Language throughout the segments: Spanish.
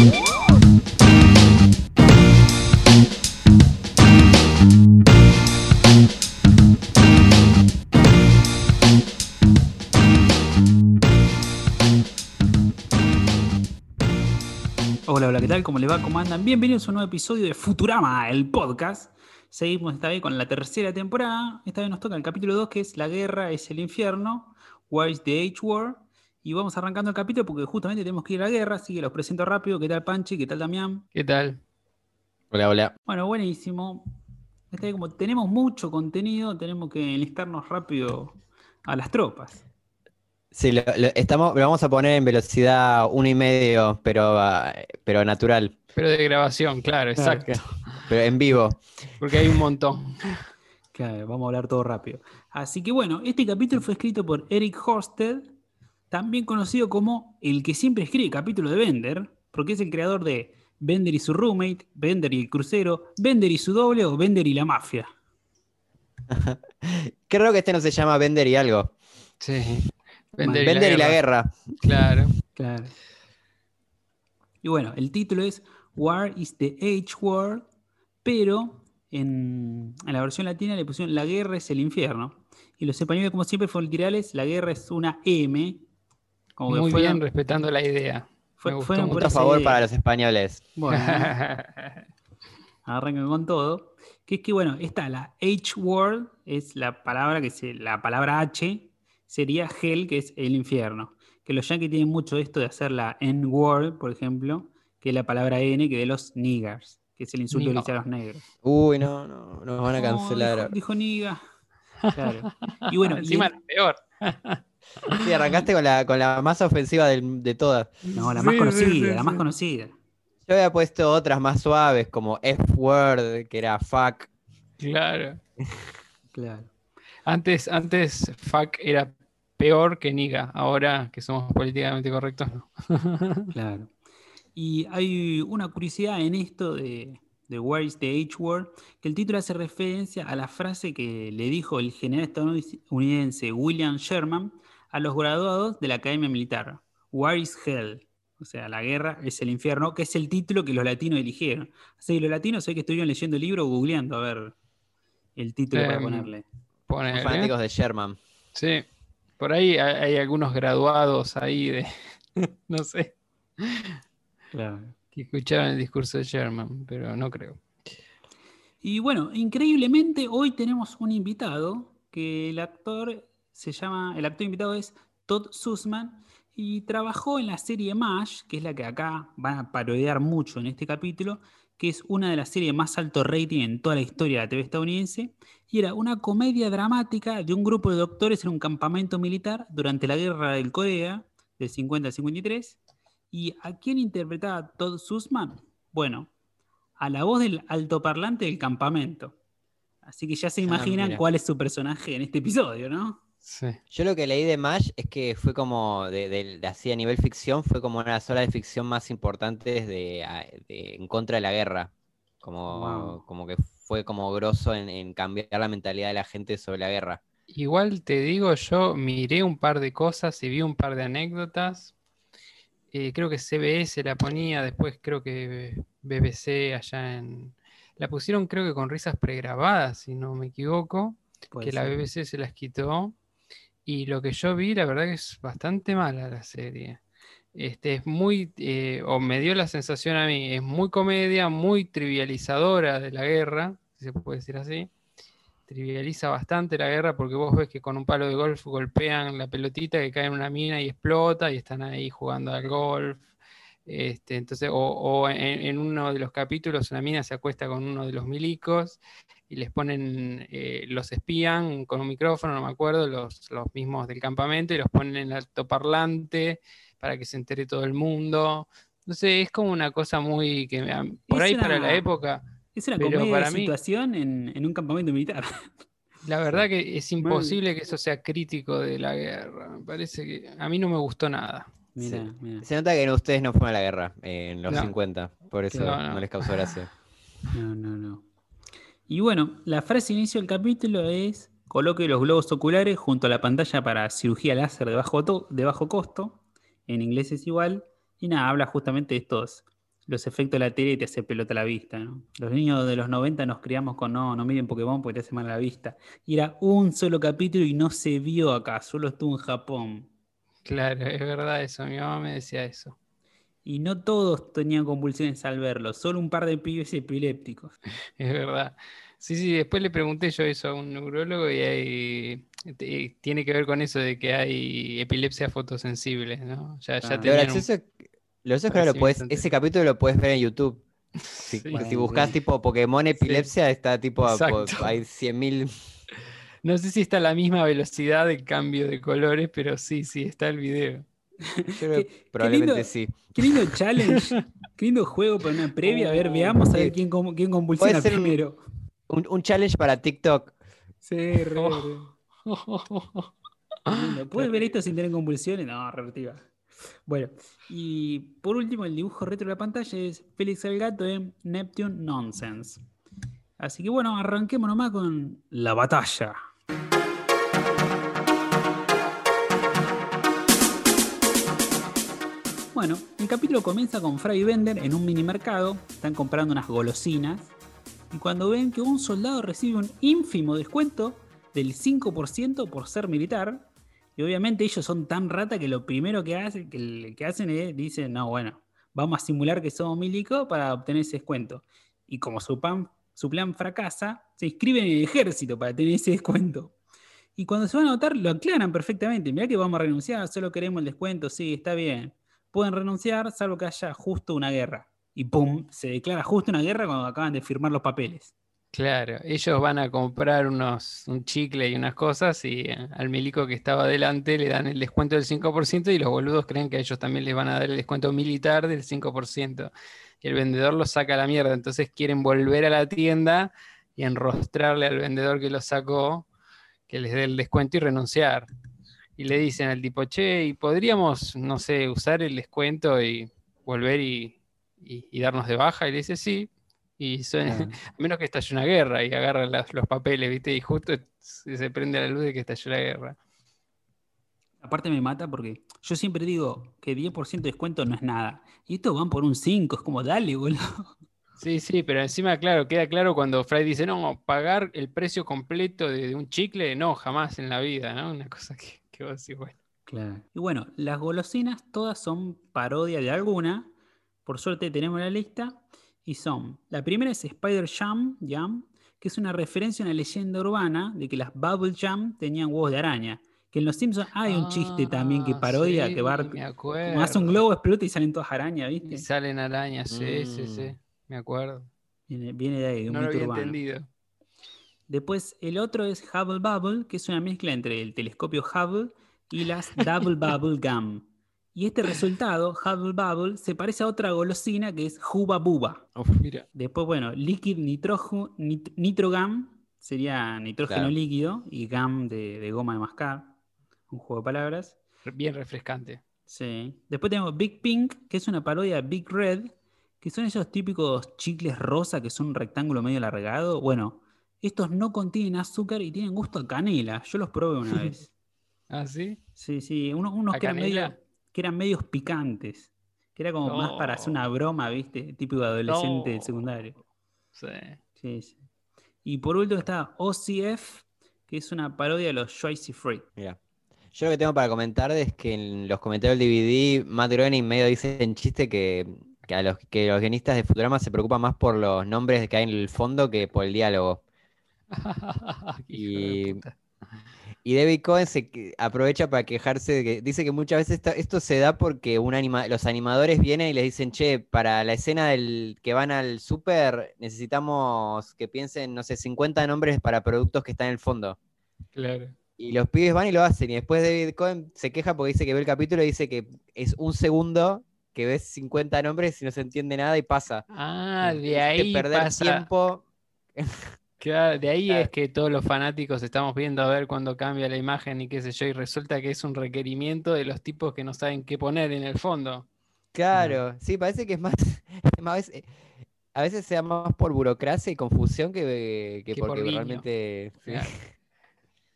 Hola, hola, ¿qué tal? ¿Cómo le va? ¿Cómo andan? Bienvenidos a un nuevo episodio de Futurama, el podcast. Seguimos esta vez con la tercera temporada. Esta vez nos toca el capítulo 2, que es La guerra es el infierno. Where is the H-War? Y vamos arrancando el capítulo porque justamente tenemos que ir a la guerra, así que los presento rápido. ¿Qué tal, Panchi? ¿Qué tal, Damián? ¿Qué tal? Hola, hola. Bueno, buenísimo. Esta vez, como tenemos mucho contenido, tenemos que enlistarnos rápido a las tropas. Sí, lo, lo- estamos, lo vamos a poner en velocidad uno y medio, pero, ah, pero natural, Pero de grabación, claro, exacto. pero en vivo. Porque hay un montón. Claro, vamos a hablar todo rápido. Así que bueno, este capítulo fue escrito por Eric Horsted, también conocido como el que siempre escribe capítulo de Bender, porque es el creador de Bender y su roommate, Bender y el crucero, Bender y su doble o Bender y la mafia. Raro que este no se llama Bender y algo. Sí. Vender Bender y la guerra. Claro. Claro. Y bueno, el título es War is the H-Word, pero en, en la versión latina le pusieron La guerra es el infierno. Y los españoles, como siempre, fueron literales, la guerra es una M. Como que Muy fueron- bien, respetando la idea. fue- me fueron por a favor idea. para los españoles. Bueno, arrancan con todo. Que es que, bueno, está la H-word, es la palabra que se, la palabra H sería hell, que es el infierno. Que los yankees tienen mucho esto de hacer la N-word, por ejemplo, que es la palabra N, que de los niggers, que es el insulto que le Nigga. dicen a los negros. Uy, no, no, nos van a No, cancelar. dijo, dijo nigga. Claro. Y bueno, y Encima el- la peor. Sí, arrancaste con la, con la más ofensiva del- de todas. no, la Sí, más sí, conocida, sí, la más conocida. Yo había puesto otras más suaves, como F-word, que era fuck. Claro. Claro. Antes, antes fuck era peor que niga. Ahora que somos políticamente correctos, no. Claro. Y hay una curiosidad en esto de, de Where is the H-Word, que el título hace referencia a la frase que le dijo el general estadounidense William Sherman a los graduados de la Academia Militar. Where is Hell? O sea, la guerra es el infierno, que es el título que los latinos eligieron. Así que los latinos sé que estuvieron leyendo el libro, googleando a ver el título para Em, ponerle. Ponele. Son fanáticos de Sherman. Sí. Por ahí hay, hay algunos graduados ahí de. no sé. Claro. Que escucharon el discurso de Sherman, pero no creo. Y bueno, increíblemente hoy tenemos un invitado que el actor se llama, el actor invitado es Todd Sussman y trabajó en la serie MASH, que es la que acá van a parodiar mucho en este capítulo, que es una de las series más alto rating en toda la historia de la TV estadounidense, y era una comedia dramática de un grupo de doctores en un campamento militar durante la guerra del Corea, del 50 al 53. ¿Y a quién interpretaba Todd Sussman? Bueno, a la voz del altoparlante del campamento. Así que ya se Ah, imaginan cuál es su personaje en este episodio, ¿no? Sí. Yo lo que leí de MASH es que fue como, de, de- de así a nivel ficción, fue como una de las obras de ficción más importantes de, en contra de la guerra. Como, Wow. como que fue como grosso en, en cambiar la mentalidad de la gente sobre la guerra. Igual te digo, yo miré un par de cosas y vi un par de anécdotas. Eh, creo que CBS la ponía, después creo que BBC allá en... La pusieron creo que con risas pregrabadas, si no me equivoco, que la. BBC se las quitó. Y lo que yo vi, la verdad que es bastante mala la serie. Este, es muy, eh, o me dio la sensación a mí, es muy comedia, muy trivializadora de la guerra, si se puede decir así trivializa bastante la guerra porque vos ves que con un palo de golf golpean la pelotita que cae en una mina y explota y están ahí jugando al golf. Este, entonces, o, en, en uno de los capítulos una mina se acuesta con uno de los milicos y les ponen, eh, los espían con un micrófono, no me acuerdo, los, los mismos del campamento y los ponen en el altoparlante para que se entere todo el mundo. No sé, es como una cosa muy que me- por Es ahí para la época Es una Pero comedia para de mí- situación en, en un campamento militar. La verdad que es imposible que eso sea crítico de la guerra. Me parece que a mí no me gustó nada. Mira, Sí. mira. Se nota que ustedes no fueron a la guerra eh, en los No. 50, por eso No, no, no. les causó gracia. No, no, no. Y bueno, la frase inicio del capítulo es: coloque los globos oculares junto a la pantalla para cirugía láser de bajo, de bajo costo. En inglés es igual. Y nada, habla justamente de estos los efectos de la tele te hace pelota la vista, ¿no? Los niños de los 90 nos criamos con no, no miren Pokémon porque te hace mal la vista. Y era un solo capítulo y no se vio acá, solo estuvo en Japón. Claro, es verdad eso, mi mamá me decía eso. Y no todos tenían convulsiones al verlo, solo un par de pibes epilépticos. Es verdad. Sí, sí, después le pregunté yo eso a un neurólogo y hay, tiene que ver con eso de que hay epilepsia fotosensible, ¿no? Ya, ya Ah. Lo tenían un- lo es que lo puedes- ese capítulo lo puedes ver en YouTube. Si, Sí. si buscas tipo Pokémon epilepsia, está tipo, Exacto. hay 100.000. No sé si está a la misma velocidad de cambio de colores, pero sí, sí, está el video. Yo creo que Qué- qué probablemente lindo. sí. Qué lindo challenge, qué lindo juego para una previa. A ver, veamos a ver quién, quién convulsiona primero. Un, un challenge para TikTok. Sí, re, re. Lindo. ¿Puedes ver esto sin tener convulsiones? No, revertiva. Bueno, y por último, el dibujo retro de la pantalla es Félix el Gato en Neptune Nonsense. Así que bueno, arranquemos nomás con la batalla. Bueno, el capítulo comienza con Fry Bender en un mini mercado, están comprando unas golosinas, y cuando ven que un soldado recibe un ínfimo descuento del 5% por ser militar, y obviamente ellos son tan rata que lo primero que, hace- que, que hacen es, dicen, no, bueno, vamos a simular que somos milico para obtener ese descuento. Y como su, su plan fracasa, se inscriben en el ejército para tener ese descuento. Y cuando se van a votar, lo aclaran perfectamente. Mirá que vamos a renunciar, solo queremos el descuento, sí, está bien. Pueden renunciar salvo que haya justo una guerra. Y pum, se declara justo una guerra cuando acaban de firmar los papeles. Claro, ellos van a comprar unos, un chicle y unas cosas y eh, al milico que estaba adelante le dan el descuento del 5% y los boludos creen que a ellos también les van a dar el descuento militar del 5%. Y el vendedor los saca a la mierda, entonces quieren volver a la tienda y enrostrarle al vendedor que los sacó que les dé el descuento y renunciar. Y le dicen al tipo, che, ¿y podríamos, no sé, usar el descuento y volver y, y- y darnos de baja? Y le dice, sí. Y suena, a menos que estalle una guerra y agarran las- los papeles, ¿viste? Y justo se, prende la luz de que estalló la guerra. Aparte me mata porque yo siempre digo que 10% de descuento no es nada. Y estos van por un 5, es como, dale, boludo. Sí, sí, pero encima, claro, queda claro cuando Fry dice, no, pagar el precio completo de, de un chicle, no, jamás en la vida, ¿no? Una cosa que, que vos decís, bueno. Claro. Y bueno, las golosinas todas son parodia de alguna. Por suerte tenemos la lista. Y son, la primera es Spider Jam, Jam, que es una referencia a una leyenda urbana de que las Bubble Jam tenían huevos de araña. Que en Los Simpsons hay un chiste también que Ah, parodia, sí, que Bart hace un globo, explota y salen todas arañas, ¿viste? Y salen arañas, sí, sí, sí, Mm. me acuerdo. Viene, viene de ahí, de un No lo había urbano. entendido. Después el otro es Hubble Bubble, que es una mezcla entre el telescopio Hubble y las Double Bubble Gum. Y este resultado, Hubble Bubble, se parece a otra golosina que es Juba Buba. Mira, Después, bueno, Liquid nitroju- nit- Nitro Gum sería nitrógeno Claro. líquido y gum de, de goma de mascar. Un juego de palabras. bien refrescante. Sí. Después tenemos Big Pink, que es una parodia de Big Red, que son esos típicos chicles rosa que son un rectángulo medio alargado. Bueno, estos no contienen azúcar y tienen gusto a canela. Yo los probé una vez. ¿Ah, sí? Sí, sí, unos, unos ¿A que, eran canela? medio- que eran medios picantes. Que era como más para hacer una broma, ¿viste? Típico adolescente del No. secundario. Sí. Sí, sí. Y por último está OCF, que es una parodia de los Joyce Free. mira. Yo lo que tengo para comentar es que en los comentarios del DVD, Matt Groening medio dice en chiste que, que a los, que los guionistas de Futurama se preocupan más por los nombres que hay en el fondo que por el diálogo. Y- David Cohen se que- aprovecha para quejarse de que dice que muchas veces esto se da porque un anima- los animadores vienen y les dicen, che, para la escena del que van al súper necesitamos que piensen, no sé, 50 nombres para productos que están en el fondo. Claro. Y los pibes van y lo hacen. Y después David Cohen se queja porque dice que ve el capítulo y dice que es un segundo que ves 50 nombres y no se entiende nada y pasa. Ah, de ahí perder pasa. tiempo. Claro, de ahí Claro. es que todos los fanáticos estamos viendo a ver cuando cambia la imagen y qué sé yo, y resulta que es un requerimiento de los tipos que no saben qué poner en el fondo. Claro, sí, parece que es más, más- a veces, a veces sea más por burocracia y confusión que, que Que por porque guiño. realmente sí. Claro.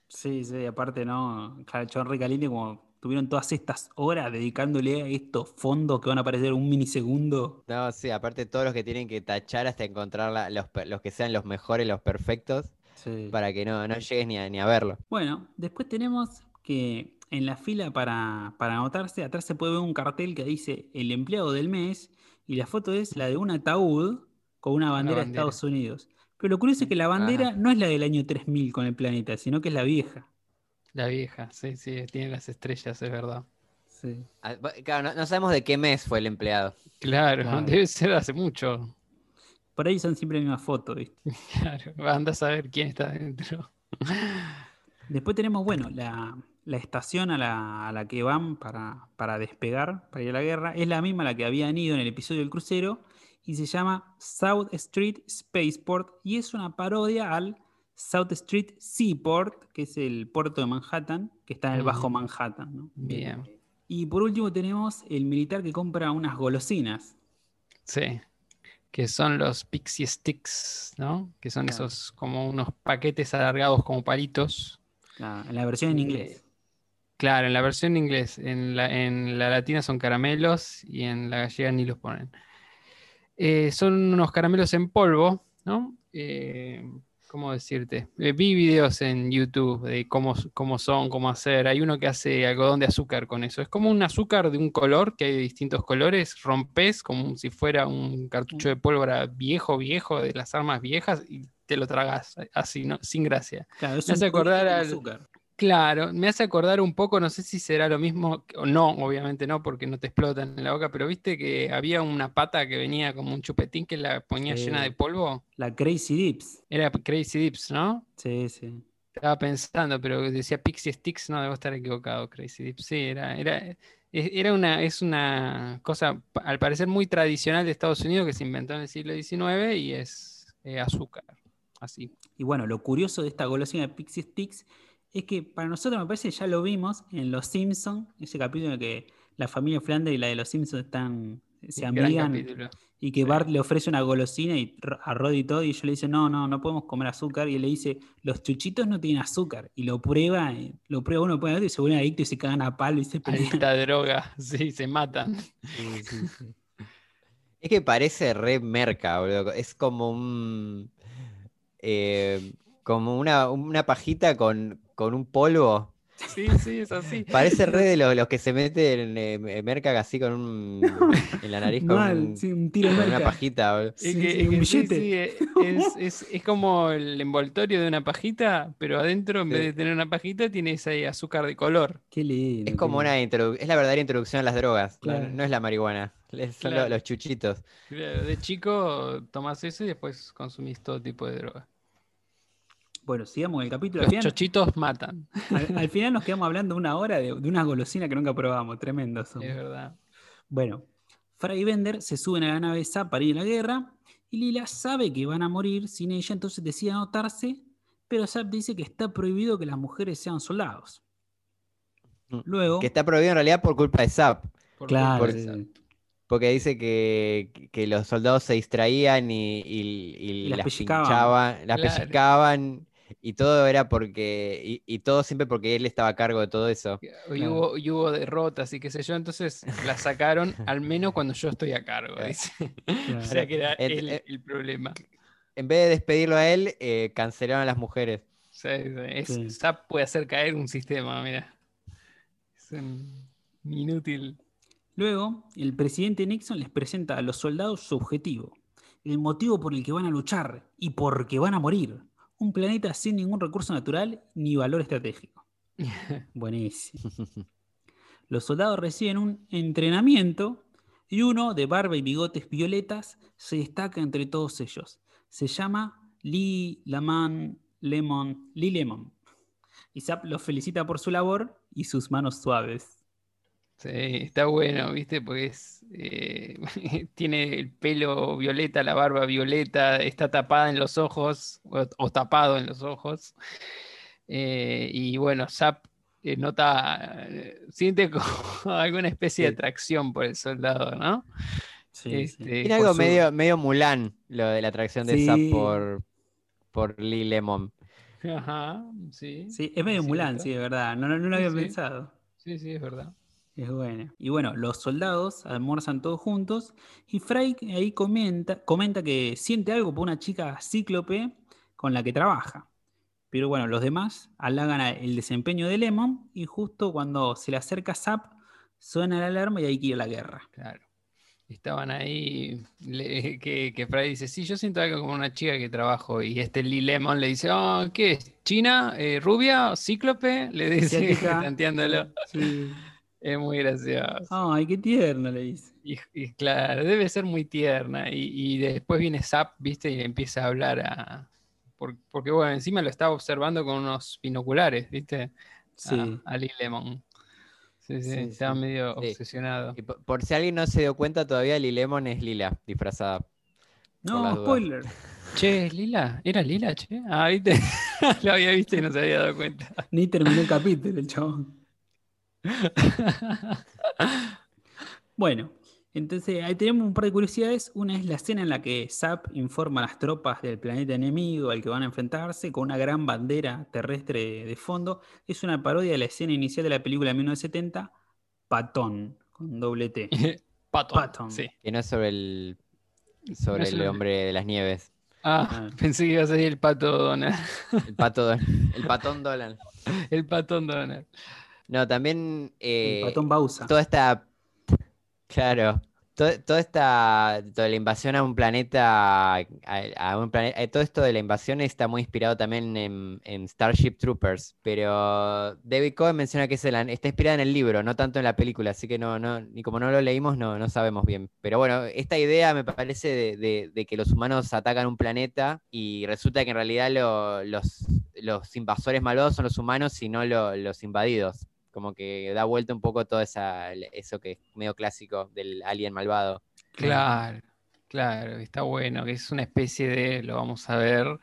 Sí, sí, aparte no. Claro, John Ricalini como tuvieron todas estas horas dedicándole a estos fondos que van a aparecer un minisegundo. No, sí, aparte todos los que tienen que tachar hasta encontrar la- los, que sean los mejores, los perfectos, Sí. para que no, no llegues ni a, ni a verlo. Bueno, después tenemos que en la fila para, para anotarse, atrás se puede ver un cartel que dice el empleado del mes y la foto es la de un ataúd con una bandera de. Estados Unidos. Pero lo curioso es que la bandera no es la del año 3000 con el planeta, sino que es la vieja. La vieja, sí, sí, tiene las estrellas, es verdad. Sí. Ah, Claro, no, no sabemos de qué mes fue el empleado. Claro, Claro. debe ser hace mucho. Por ahí son siempre la misma foto, ¿viste? Claro, anda a saber quién está dentro. Después tenemos, bueno, la, la estación a la, a la que van para, para despegar, para ir a la guerra, es la misma a la que habían ido en el episodio del crucero y se llama South Street Spaceport y es una parodia al South Street Seaport, que es el puerto de Manhattan, que está en el Bajo. Manhattan. ¿no? Bien. Y por último tenemos el militar que compra unas golosinas. Sí. Que son los Pixie Sticks, ¿no? Que son Claro. esos como unos paquetes alargados como palitos. la- en la versión en inglés. Claro, en la versión en inglés. En la, en la latina son caramelos y en la gallega ni los ponen. Eh, son unos caramelos en polvo, ¿no? Eh, ¿cómo decirte? Eh, vi videos en YouTube de cómo, cómo son, cómo hacer. Hay uno que hace algodón de azúcar con eso. Es como un azúcar de un color, que hay de distintos colores. Rompes como si fuera un cartucho de pólvora viejo, viejo, de las armas viejas, y te lo tragas así, ¿no? Sin gracia. Claro, es Me hace acordar al- azúcar. Claro, me hace acordar un poco, no sé si será lo mismo, o no, obviamente no, porque no te explotan en la boca, pero viste que había una pata que venía como un chupetín que la ponía llena de polvo. La Crazy Dips. Era Crazy Dips, ¿no? Sí, sí. Estaba pensando, pero decía Pixie Sticks, no debo estar equivocado, Crazy Dips. Sí, era, era, e- era una, es una cosa, al parecer muy tradicional de Estados Unidos que se inventó en el siglo XIX y es eh, azúcar, así. Y bueno, lo curioso de esta golosina de Pixie Sticks es que para nosotros me parece que ya lo vimos en Los Simpsons, ese capítulo en el que la familia Flanders y la de Los Simpsons están, se Gran amigan y que sí. Bart le ofrece una golosina y a Rod y todo y ellos le dicen, no, no, no podemos comer azúcar y él le dice, los chuchitos no tienen azúcar y lo prueba, y lo prueba uno, prueba otro y se vuelven adictos y se cagan a palo y se pelean. Alta droga, sí, se matan. Sí, sí, sí. Es que parece re merca, boludo. Es como un. eh, como una, una pajita con, con un polvo. Sí, sí, es así. Parece re de los, los que se meten eh, merca así con un. en la nariz con, Mal, un- sí, un tiro en con una pajita. Es Sí, que- sí, es un billete. sí, eh, es, es- es como el envoltorio de una pajita, pero adentro en vez de tener una pajita tiene ese azúcar de color. Qué lindo. Es como qué una introdu- es la verdadera introducción a las drogas. no- Claro. No, es la marihuana. Son lo- Claro. los chuchitos. De chico tomás eso y después consumís todo tipo de droga. Bueno, sigamos con el capítulo. Los Al final, chochitos matan, al- al final nos quedamos hablando una hora de, de unas golosinas que nunca probamos. Tremendo. son. es verdad. Bueno, Fry y Bender se suben a la nave Zap para ir a la guerra y Lila sabe que van a morir sin ella, entonces decide anotarse, pero Zap dice que está prohibido que las mujeres sean soldados. Mm, Luego, Que está prohibido en realidad por culpa de Zap. Por claro, sí. Porque dice que, que los soldados se distraían y, y- y las las pellizcaban. pinchaban, las Claro. pellizcaban, y todo era porque, y, y todo siempre porque él estaba a cargo de todo eso. Y Claro. hubo, y hubo derrotas y qué sé yo, entonces la sacaron al menos cuando yo estoy a cargo, Claro. dice. Claro. O sea que era El- él el- el problema. En vez de despedirlo a él, eh, cancelaron a las mujeres. Sí, sí, es- Sí. SAP puede hacer caer un sistema, mira. Es un inútil. Luego, el presidente Nixon les presenta a los soldados su objetivo, el motivo por el que van a luchar y por qué van a morir. Un planeta sin ningún recurso natural ni valor estratégico. Buenísimo. Los soldados reciben un entrenamiento y uno de barba y bigotes violetas se destaca entre todos ellos. Se llama Lee Laman Lemon, Lee Lemon. Los felicita por su labor y sus manos suaves. Sí, está bueno, ¿viste? Porque es, eh, tiene el pelo violeta, la barba violeta, está tapada en los ojos o, o tapado en los ojos. Eh, y bueno, Zap eh, nota, eh, siente como alguna especie de Sí. atracción por el soldado, ¿no? Este, Tiene por algo su- medio, medio Mulan, lo de la atracción de Sí. Zap por, por Lee Lemon. Ajá, sí. Sí, es medio es Mulan, cierto. sí, de verdad. No, no, no lo Sí, había sí. pensado. Sí, sí, es verdad. Es buena. Y bueno, los soldados almuerzan todos juntos y Fry ahí comenta, comenta que siente algo por una chica cíclope con la que trabaja. Pero bueno, los demás halagan el desempeño de Lemon y justo cuando se le acerca Zap, suena la alarma y hay que ir a la guerra. Claro. Estaban ahí, le- que, que Fry dice, sí, yo siento algo como una chica que trabajo. Y este Lee Lemon le dice, oh, ¿qué es? ¿China? Eh, ¿Rubia? ¿Cíclope? Le dice, tanteándolo. Sí. Es muy gracioso. Ay, qué tierno le dice. Y, y claro, debe ser muy tierna. Y, y después viene Zap, ¿viste? Y le empieza a hablar a... por- porque bueno, encima lo estaba observando con unos binoculares, ¿viste? Sí. A, a Lee Lemon. Sí, sí, Sí, estaba sí. medio Sí. obsesionado. Y por, por si alguien no se dio cuenta, todavía Lilemon es Lila, disfrazada. No, dudas. spoiler. Che, ¿es Lila? ¿Era Lila, che? Ah, viste. Lo había visto y no se había dado cuenta. Ni terminó el capítulo, el chabón. Bueno, entonces ahí tenemos un par de curiosidades. Una es la escena en la que Zap informa a las tropas del planeta enemigo al que van a enfrentarse con una gran bandera terrestre de fondo. Es una parodia de la escena inicial de la película de 1970, Patón, con doble T. Patton. Sí. Que no es sobre el, sobre es el sobre- hombre de las nieves. Ah, Ah. pensé que iba a ser el pato Donald. El pato, Don- el patón Dolan. El patón Donald. No, también eh, Patón Bausa. toda esta. Claro. to- Toda esta. Toda la invasión a un planeta. A, a un planeta. eh, Todo esto de la invasión está muy inspirado también en, en Starship Troopers. Pero David Cohen menciona que es el- está inspirada en el libro, no tanto en la película. Así que no, no, ni como no lo leímos, no, no sabemos bien. Pero bueno, esta idea me parece de, de- de que los humanos atacan un planeta y resulta que en realidad lo- los, los invasores malvados son los humanos y no lo- los invadidos como que da vuelta un poco todo esa, eso que es medio clásico del alien malvado. Claro, claro, está bueno, que es una especie de, lo vamos a ver,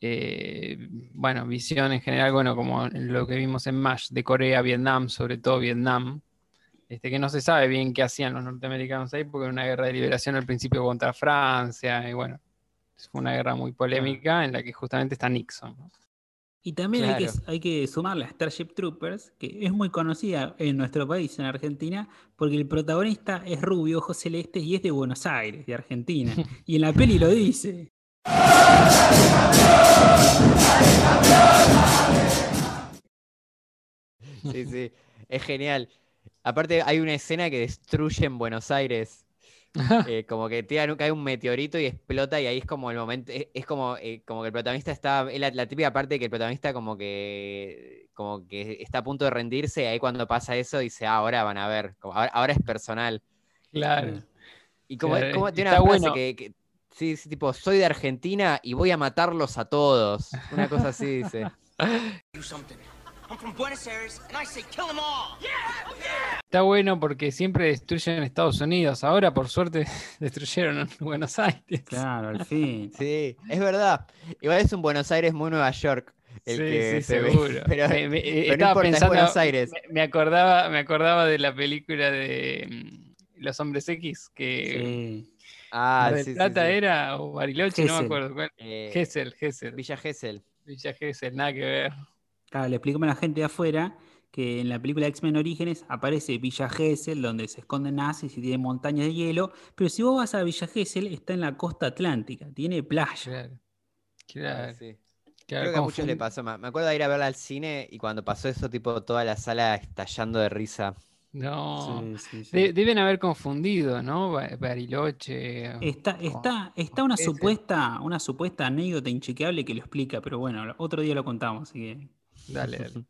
eh, bueno, visión en general, bueno, como lo que vimos en MASH de Corea, Vietnam, sobre todo Vietnam, este, que no se sabe bien qué hacían los norteamericanos ahí, porque era una guerra de liberación al principio contra Francia, y bueno, fue una guerra muy polémica en la que justamente está Nixon. Y también hay, que, hay que sumarle a Starship Troopers, que es muy conocida en nuestro país, en Argentina, porque el protagonista es rubio, ojos celestes y es de Buenos Aires, de Argentina. Y en la peli lo dice. Sí, sí, es genial. Aparte hay una escena que destruye en Buenos Aires, eh, como que tira, cae un meteorito y explota y ahí es como el momento, es, es como, eh, como que el protagonista está, es la, la típica parte que el protagonista como que, como que está a punto de rendirse y ahí cuando pasa eso dice, ah, ahora van a ver, como, ahora, ahora es personal. Claro. Y como, Claro, como tiene una frase bueno. que, que- sí, sí, tipo, soy de Argentina y voy a matarlos a todos. Una cosa así dice. do something. I'm from Buenos Aires, and I say kill them all. Está bueno porque siempre destruyen Estados Unidos, ahora por suerte destruyeron en Buenos Aires. Claro, al fin. Sí, es verdad. Igual es un Buenos Aires muy Nueva York. El Sí, que sí, se ve. seguro. Pero, Me- me- pero no estaba importa, es pensando- Buenos Aires. Me, me acordaba, me acordaba de la película de mm, Los Hombres X, que Sí. Ah, sí, sí, Plata era, o Bariloche, no me acuerdo cuál. Eh, Gessel, Gessel. Villa Gesell. Villa Gesell, nada que ver. Claro, le explicamos a la gente de afuera que en la película X-Men Orígenes aparece Villa Gesell, donde se esconden nazis y tiene montañas de hielo. Pero si vos vas a Villa Gesell, está en la costa atlántica, tiene playa. Claro. Claro, sí. claro, Creo que a muchos le pasó. Me acuerdo de ir a verla al cine y cuando pasó eso, tipo, toda la sala estallando de risa. No. Sí, sí, sí. De- deben haber confundido, ¿no? Ba- Bariloche. Está, está, está una ese. supuesta, una supuesta anécdota inchequeable que lo explica, pero bueno, otro día lo contamos, así que. Dale, dale.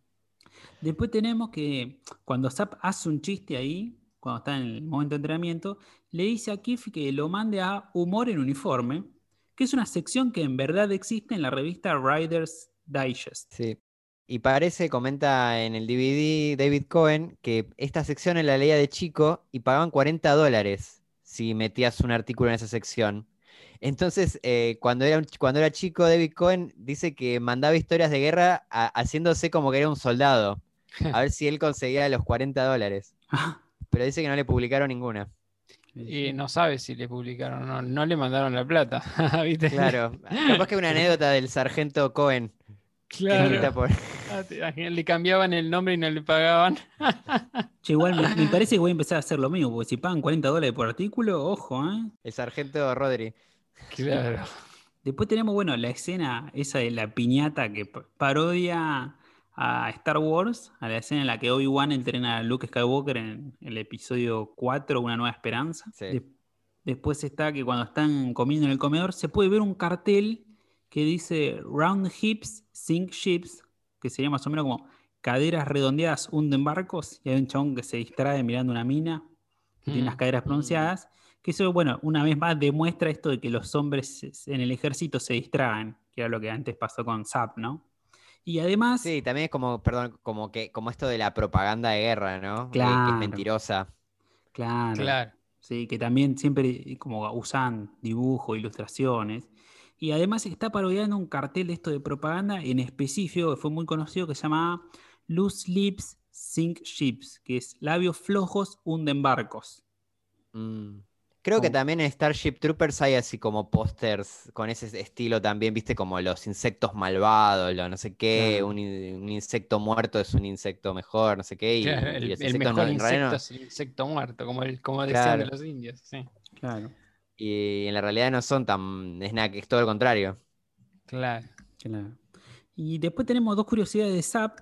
Después tenemos que cuando Zap hace un chiste ahí, cuando está en el momento de entrenamiento, le dice a Kif que lo mande a Humor en Uniforme, que es una sección que en verdad existe en la revista Riders Digest. Sí. Y parece, comenta en el DVD David Cohen, que esta sección la leía de chico y pagaban 40 dólares si metías un artículo en esa sección. Entonces, eh, cuando, era cuando era chico, David Cohen dice que mandaba historias de guerra a- haciéndose como que era un soldado, a ver si él conseguía los 40 dólares. Pero dice que no le publicaron ninguna. Y no sabe si le publicaron o no. No le mandaron la plata. ¿Viste? Claro, capaz que una anécdota del sargento Cohen. Claro. Por- Ah, Le cambiaban el nombre y no le pagaban. Che, igual me, me parece que voy a empezar a hacer lo mismo, porque si pagan 40 dólares por artículo, ojo, ¿eh? el sargento Rodri. Claro. Después tenemos, bueno, la escena esa de la piñata que parodia a Star Wars, a la escena en la que Obi-Wan entrena a Luke Skywalker en el episodio 4, Una Nueva Esperanza. Sí. De- después está que cuando están comiendo en el comedor se puede ver un cartel que dice Round Hips Sink Ships, que sería más o menos como caderas redondeadas hunden barcos, y hay un chabón que se distrae mirando una mina que tiene las Mm, caderas pronunciadas, que eso, bueno, una vez más demuestra esto de que los hombres en el ejército se distraen, que era lo que antes pasó con Zap, ¿no? Y además, Sí, también es como, perdón, como que, como esto de la propaganda de guerra, ¿no? De que Claro. es mentirosa. claro, Claro. sí, que también siempre como usan dibujo, ilustraciones. Y además está parodiando un cartel de esto de propaganda en específico, que fue muy conocido, que se llama Loose Lips Sink Ships, que es labios flojos hunden barcos. Mm. Creo que también en Starship Troopers hay así como pósters con ese estilo también, viste, como los insectos malvados, lo no sé qué, un, in- un insecto muerto es un insecto mejor, no sé qué, y, Claro, y el, los el insectos mejor no- insecto no- es el insecto muerto, como, el, como decían de los indios. Sí, Claro, y en la realidad no son tan, es nada, que es todo lo contrario. claro. claro. Y después tenemos dos curiosidades de Zap.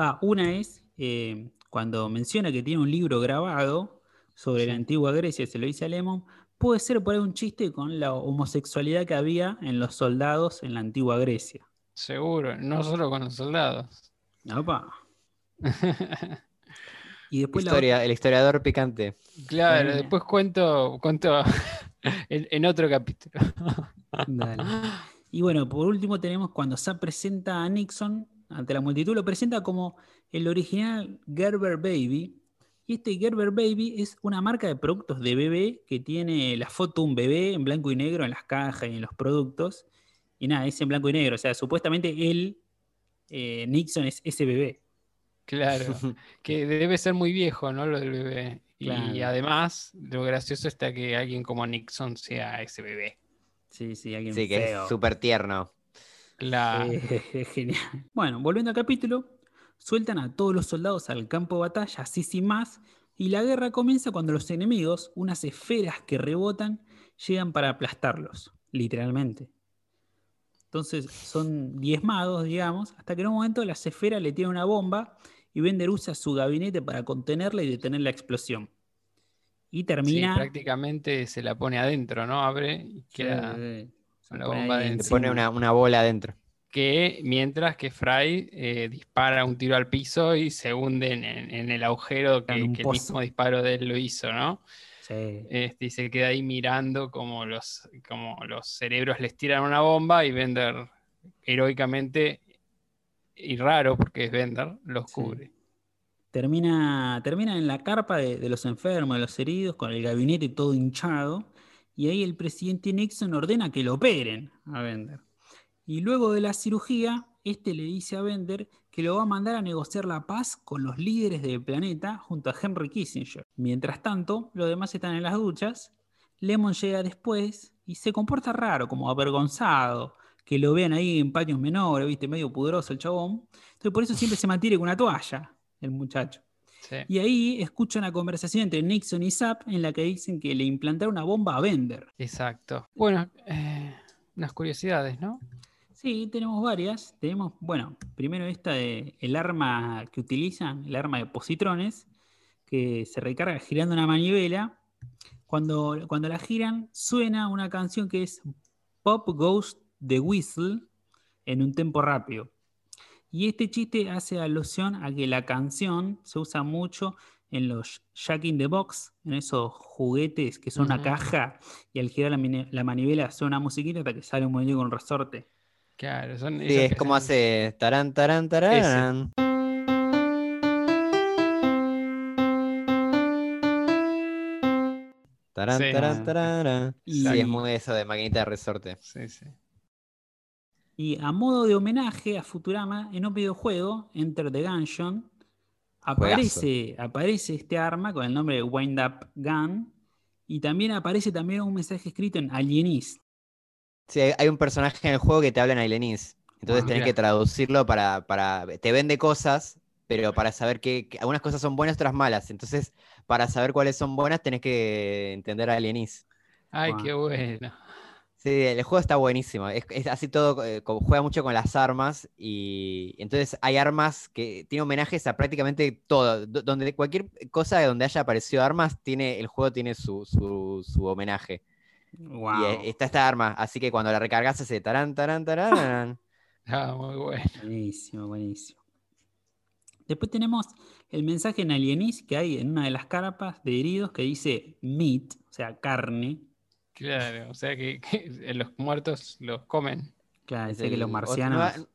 Va, una es eh, cuando menciona que tiene un libro grabado sobre la antigua Grecia, se lo dice a Lemon, puede ser por ahí un chiste con la homosexualidad que había en los soldados en la antigua Grecia. Seguro, no solo con los soldados. Opa. Y después la el historiador picante. Claro, Bueno. después cuento, cuento en, en otro capítulo. Dale. Y bueno, por último tenemos cuando Zap presenta a Nixon ante la multitud, lo presenta como el original Gerber Baby. Y este Gerber Baby es una marca de productos de bebé que tiene la foto de un bebé en blanco y negro en las cajas y en los productos. Y nada, es en blanco y negro. O sea, supuestamente él, eh, Nixon, es ese bebé. Claro, que debe ser muy viejo, ¿no? Lo del bebé. Y además, lo gracioso está que alguien como Nixon sea ese bebé. Sí, sí, alguien Sí, que feo. es súper tierno. Claro. Eh, genial. Bueno, volviendo al capítulo, sueltan a todos los soldados al campo de batalla, así sin más, y la guerra comienza cuando los enemigos, unas esferas que rebotan, llegan para aplastarlos, literalmente. Entonces son diezmados, digamos, hasta que en un momento las esferas le tiran una bomba y Bender usa su gabinete para contenerla y detener la explosión. Y Sí, termina. prácticamente se la pone adentro, ¿no? Abre y queda. Sí, la pone bomba ahí adentro. Se pone una bola adentro. Que mientras que Fry eh, dispara un tiro al piso y se hunde en, en- en el agujero que, el mismo disparo de él lo hizo, ¿no? Sí. Este, y se queda ahí mirando como los, como los cerebros les tiran una bomba y Bender heroicamente, y raro porque es Bender, los Sí. cubre. Termina, termina en la carpa de, de los enfermos, de los heridos, con el gabinete todo hinchado. Y ahí el presidente Nixon ordena que lo operen a Bender. Y luego de la cirugía, este le dice a Bender que lo va a mandar a negociar la paz con los líderes del planeta junto a Henry Kissinger. Mientras tanto, los demás están en las duchas. Lemon llega después y se comporta raro, como avergonzado, que lo vean ahí en paños menores, viste, medio pudroso el chabón. Entonces por eso siempre se mantiene con una toalla, el muchacho. Sí. Y ahí escucha una conversación entre Nixon y Zapp en la que dicen que le implantaron una bomba a Bender. Exacto. Bueno, eh, unas curiosidades, ¿no? Sí, tenemos varias. Tenemos, bueno, primero esta de el arma que utilizan, el arma de positrones, que se recarga girando una manivela. Cuando, cuando la giran, suena una canción que es Pop Goes the Whistle en un tempo rápido. Y este chiste hace alusión a que la canción se usa mucho en los Jack in the Box, en esos juguetes que son una caja y al girar la manivela suena una musiquita hasta que sale un muñeco con resorte. Claro, son Sí, es como hace tarán, tarán, tarán. Tarán, Sí. tarán, tarán. Y- Sí, es muy eso de maquinita de resorte. Sí, sí. Y a modo de homenaje a Futurama, en un videojuego, Enter the Gungeon, aparece, aparece este arma con el nombre de Wind Up Gun. Y también aparece también un mensaje escrito en Alienist. Sí, hay- un personaje en el juego que te habla en ailenís. Entonces Ah, tenés que traducirlo para, para. Te vende cosas, pero para saber que, que algunas cosas son buenas, otras malas. Entonces, para saber cuáles son buenas, tenés que entender alienis. Ay, qué bueno. Sí, el juego está buenísimo. Es, es así todo, eh, como juega mucho con las armas y entonces hay armas que tiene homenajes a prácticamente todo. do- Donde cualquier cosa donde haya aparecido armas, tiene, el juego tiene su, su, su homenaje. Wow. Y eh, está esta arma, así que cuando la recargas hace tarán, tarán, tarán. Ah, muy bueno. Buenísimo, buenísimo. Después tenemos el mensaje en Alienis que hay en una de las carpas de heridos que dice meat, o sea, carne. Claro, o sea que, que los muertos los comen. Claro, Es sé que los marcianos.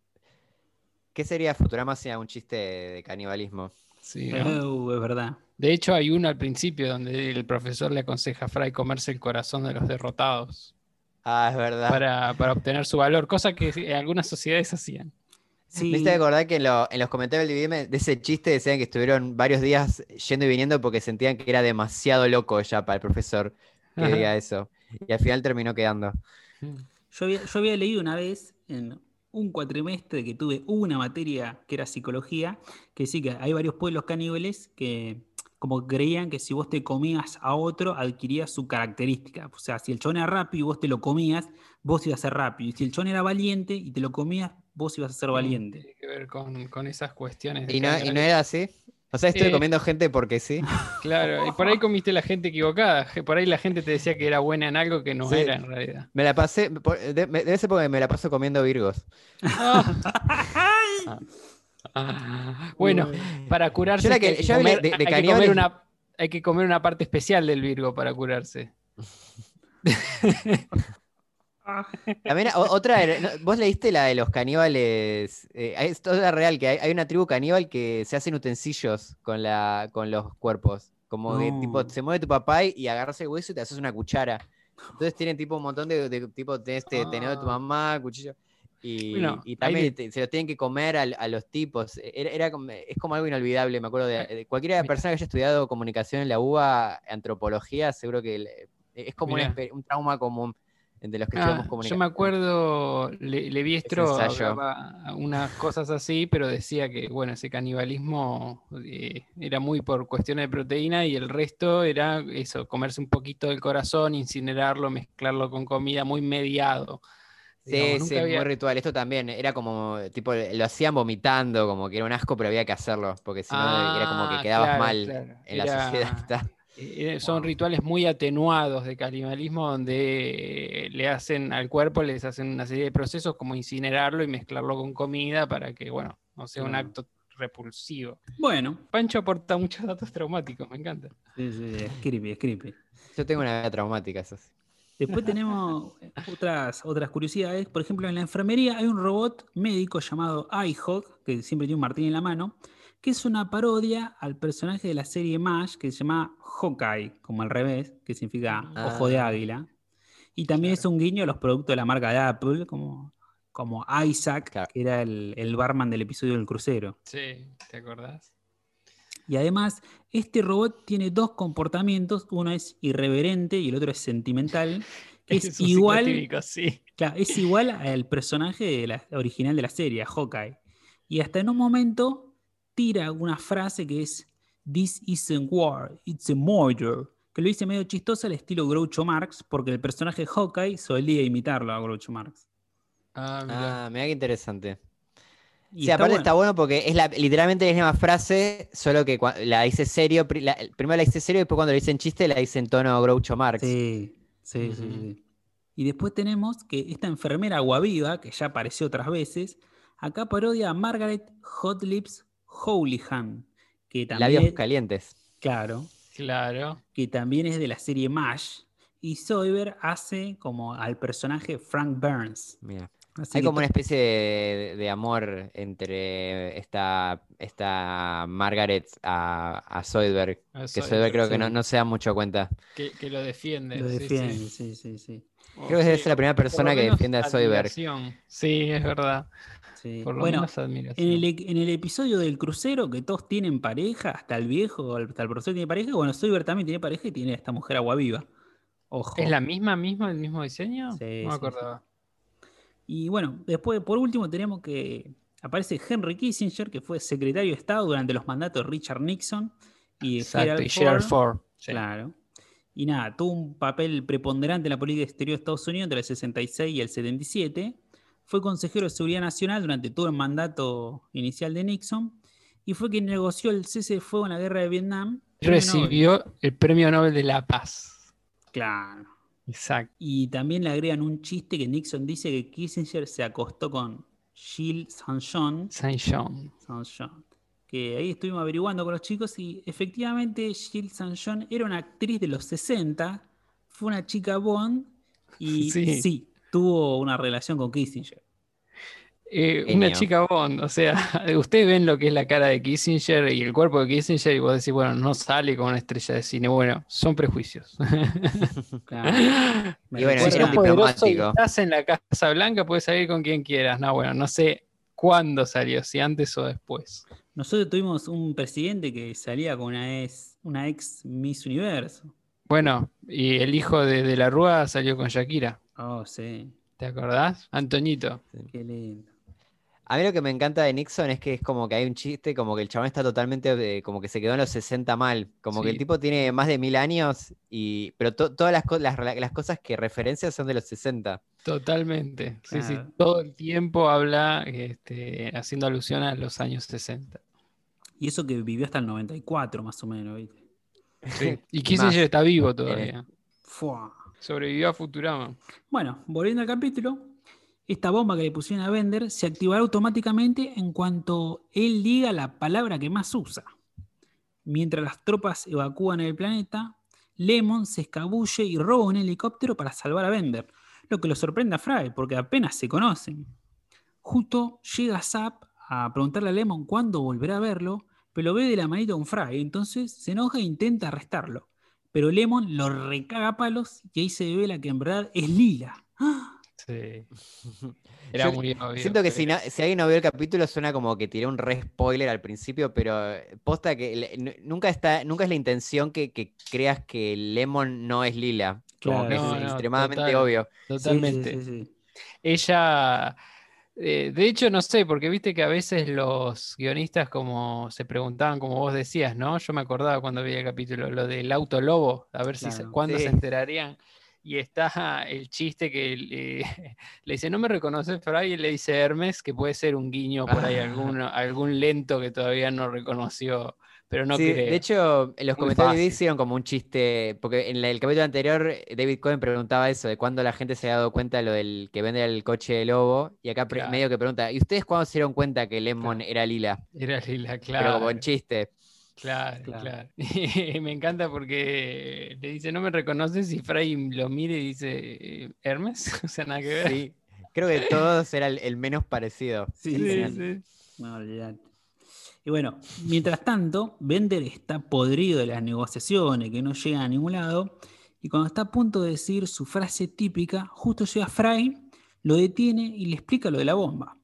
¿Qué sería Futurama si un chiste de canibalismo? Sí, ¿no? Es verdad. De hecho, hay uno al principio donde el profesor le aconseja a Fry comerse el corazón de los derrotados Ah, es verdad. para, para obtener su valor, cosa que en algunas sociedades hacían. Sí, Me hiciste acordar que en, lo- en los comentarios del DVD de ese chiste decían que estuvieron varios días yendo y viniendo porque sentían que era demasiado loco ya para el profesor que Ajá. diga eso. Y al final terminó quedando. yo, había, yo había leído una vez en un cuatrimestre que tuve una materia que era psicología, que sí que hay varios pueblos caníbales que como creían que si vos te comías a otro, adquirías su característica. O sea, si el chon era rápido y vos te lo comías, vos ibas a ser rápido. Y si el chon era valiente y te lo comías, vos ibas a ser valiente. Tiene que ver con, con esas cuestiones. de ¿Y no, y no era así? O sea, estoy Eh, comiendo gente porque sí. Claro, y por ahí comiste la gente equivocada. Por ahí la gente te decía que era buena en algo que no Sí. era en realidad. Me la pasé, debe ser porque me la paso comiendo virgos. Ah, bueno, para curarse Yo la es que que- hay, que yo hablé comer, de- de hay que caníbales- comer una, hay que comer una parte especial del Virgo para curarse. También o- otra, vos leíste la de los caníbales. eh, es toda real, que hay, hay una tribu caníbal que se hacen utensilios con, la, con los cuerpos. Como que tipo, No. se mueve tu papá y, agarras el hueso y te haces una cuchara. Entonces tienen tipo un montón de, de- tipo, tenés este tenedor de tu Ah. mamá, cuchillo. Y, Bueno, y hay también de- te- se lo tienen que comer al- a, los tipos. Era, era es como algo inolvidable, me acuerdo de, de cualquier Mira. persona que haya estudiado comunicación en la UBA, antropología, seguro que es como espe- un trauma común entre los que Ah, yo me acuerdo, Le- Leviestro unas cosas así, pero decía que, bueno, ese canibalismo eh, era muy por cuestiones de proteína y el resto era eso, comerse un poquito del corazón, incinerarlo, mezclarlo con comida, muy mediado. Sí, sí, había- muy ritual. Esto también era como, tipo, lo hacían vomitando, como que era un asco, pero había que hacerlo, porque si no era como que Ah, quedabas claro, mal claro. en la sociedad. Está- Eh, son rituales muy atenuados de canibalismo donde eh, le hacen al cuerpo, les hacen una serie de procesos como incinerarlo y mezclarlo con comida para que, bueno, no sea un acto repulsivo. Bueno, Pancho aporta muchos datos traumáticos, me encanta. sí, sí, es creepy, es creepy. Yo tengo una vida traumática, eso sí. Después tenemos otras, otras curiosidades. Por ejemplo, en la enfermería hay un robot médico llamado iHawk, que siempre tiene un martillo en la mano, que es una parodia al personaje de la serie MASH que se llama Hawkeye, como al revés, que significa ojo de Ah. águila. Y también es un guiño a los productos de la marca de Apple, como, como Isaac, Claro. que era el, el barman del episodio del crucero. Sí, ¿te acordás? Y además, este robot tiene dos comportamientos, uno es irreverente y el otro es sentimental, es, igual, típico, sí. claro, es igual al personaje de la- original de la serie, a Hawkeye. Y hasta en un momento tira una frase que es This isn't war, it's a murder. Que lo dice medio chistoso al estilo Groucho Marx, porque el personaje de Hawkeye solía imitarlo a Groucho Marx. Ah, mirá. Ah, mira qué interesante. Y sí, está aparte bueno. está bueno porque es la, literalmente es la misma frase, solo que la dice serio, la- primero la dice serio y después cuando le dicen chiste la dice en tono Groucho Marx. Sí, sí, sí. Y después tenemos que esta enfermera aguaviva, que ya apareció otras veces, acá parodia a Margaret Hot Lips Houlihan, que Labios también, calientes. claro, Claro. que también es de la serie MASH. Y Soyber hace como al personaje Frank Burns. Mira. Así Hay como una especie de, de amor entre esta, esta Margaret a, a Zoidberg. a Que Zoidberg creo que no, no se da mucho cuenta. Que, que lo defiende. lo sí, sí. defiende, sí, sí, sí. Creo que sí, es la primera persona que defiende a admiración. Sí, es verdad. Sí. Por lo Bueno, menos admiración. En el, e- en el episodio del crucero, que todos tienen pareja, hasta el viejo, hasta el profesor tiene pareja, bueno, Soyber también tiene pareja y tiene a esta mujer aguaviva. Ojo. ¿Es la misma, misma, el mismo diseño? Sí, no me sí, acordaba. Y bueno, después, por último, tenemos que aparece Henry Kissinger, que fue secretario de Estado durante los mandatos de Richard Nixon y Exacto, y Gerald Gerald Ford. Ford. sí. Claro. Y nada, tuvo un papel preponderante en la política exterior de Estados Unidos entre el 66 y el 77. Fue consejero de Seguridad Nacional durante todo el mandato inicial de Nixon y fue quien negoció el cese de fuego en la guerra de Vietnam. Nobel. Recibió el Premio Nobel de la Paz. Claro. Exacto. Y también le agregan un chiste que Nixon dice que Kissinger se acostó con Jill St. John. St. John. Que ahí estuvimos averiguando con los chicos y efectivamente Jill St. John era una actriz de los 60, fue una chica Bond y Sí. sí, tuvo una relación con Kissinger. Eh, una chica Bond, o sea, ustedes ven lo que es la cara de Kissinger y el cuerpo de Kissinger y vos decís, bueno, no sale con una estrella de cine. Bueno, son prejuicios. Claro. Y bueno, era un poderoso y estás en la Casa Blanca, puedes salir con quien quieras. No, bueno, no sé cuándo salió, si antes o después. Nosotros tuvimos un presidente que salía con una ex, una ex Miss Universo. Bueno, y el hijo de, de la Rúa salió con Shakira. Oh, sí, ¿Te acordás? Antoñito. qué lindo. A mí lo que me encanta de Nixon es que es como que hay un chiste, como que el chabón está totalmente, eh, como que se quedó en los 60 mal, como que el tipo tiene más de mil años, y, pero to- todas las, co- las, rela- las cosas que referencia son de los 60. Totalmente. Sí, sí, todo el tiempo habla este, haciendo alusión a los años 60. Y eso que vivió hasta el 94, más o menos, ¿viste? Sí. Y. Kissinger está vivo todavía. Fua. Sobrevivió a Futurama. Bueno, volviendo al capítulo, esta bomba que le pusieron a Bender se activará automáticamente en cuanto él diga la palabra que más usa. Mientras las tropas evacúan el planeta, Lemon se escabulle y roba un helicóptero para salvar a Bender, lo que lo sorprende a Fry porque apenas se conocen. Justo llega Zap a preguntarle a Lemon cuándo volverá a verlo, pero lo ve de la manita con Fry, entonces se enoja e intenta arrestarlo. Pero Lemon lo recaga a palos y ahí se revela que en verdad es Lila. ¡Ah! Sí. Era Yo muy obvio. Siento que si, alguien no vio el capítulo suena como que tiré un re spoiler al principio, pero eh, posta que le- nunca está, nunca es la intención que, que creas que Lemon no es lila. Como Claro. que No, es no, extremadamente total. obvio. Totalmente. Sí, sí, sí, sí. Ella, eh, de hecho, no sé, porque viste que a veces los guionistas como se preguntaban, como vos decías, ¿no? Yo me acordaba cuando veía el capítulo, lo del auto lobo, a ver si cuándo se enterarían. Y está el chiste que le, le dice, no me reconoces, Fry, y él le dice Hermes, que puede ser un guiño por ahí, Ah. algún, algún lento que todavía no reconoció, pero no Sí, creo. de hecho, en los Muy comentarios fácil. hicieron como un chiste, porque en el capítulo anterior eh, David Cohen preguntaba eso, de cuándo la gente se había dado cuenta de lo del que vende el coche de lobo, y acá Claro. medio que pregunta, ¿y ustedes cuándo se dieron cuenta que Lemon Claro. era lila? Era Lila, Pero claro. como en chiste. Claro, Claro. claro. Y me encanta porque le dice, no me reconoces y Fray lo mira y dice, "Eh, Hermes, o sea, nada que ver. Sí, creo que todos era el, el menos parecido. Sí, Sí, sí. sí. No, olvidate. Y bueno, mientras tanto, Bender está podrido de las negociaciones, que no llegan a ningún lado, y cuando está a punto de decir su frase típica, justo llega Fry, lo detiene y le explica lo de la bomba.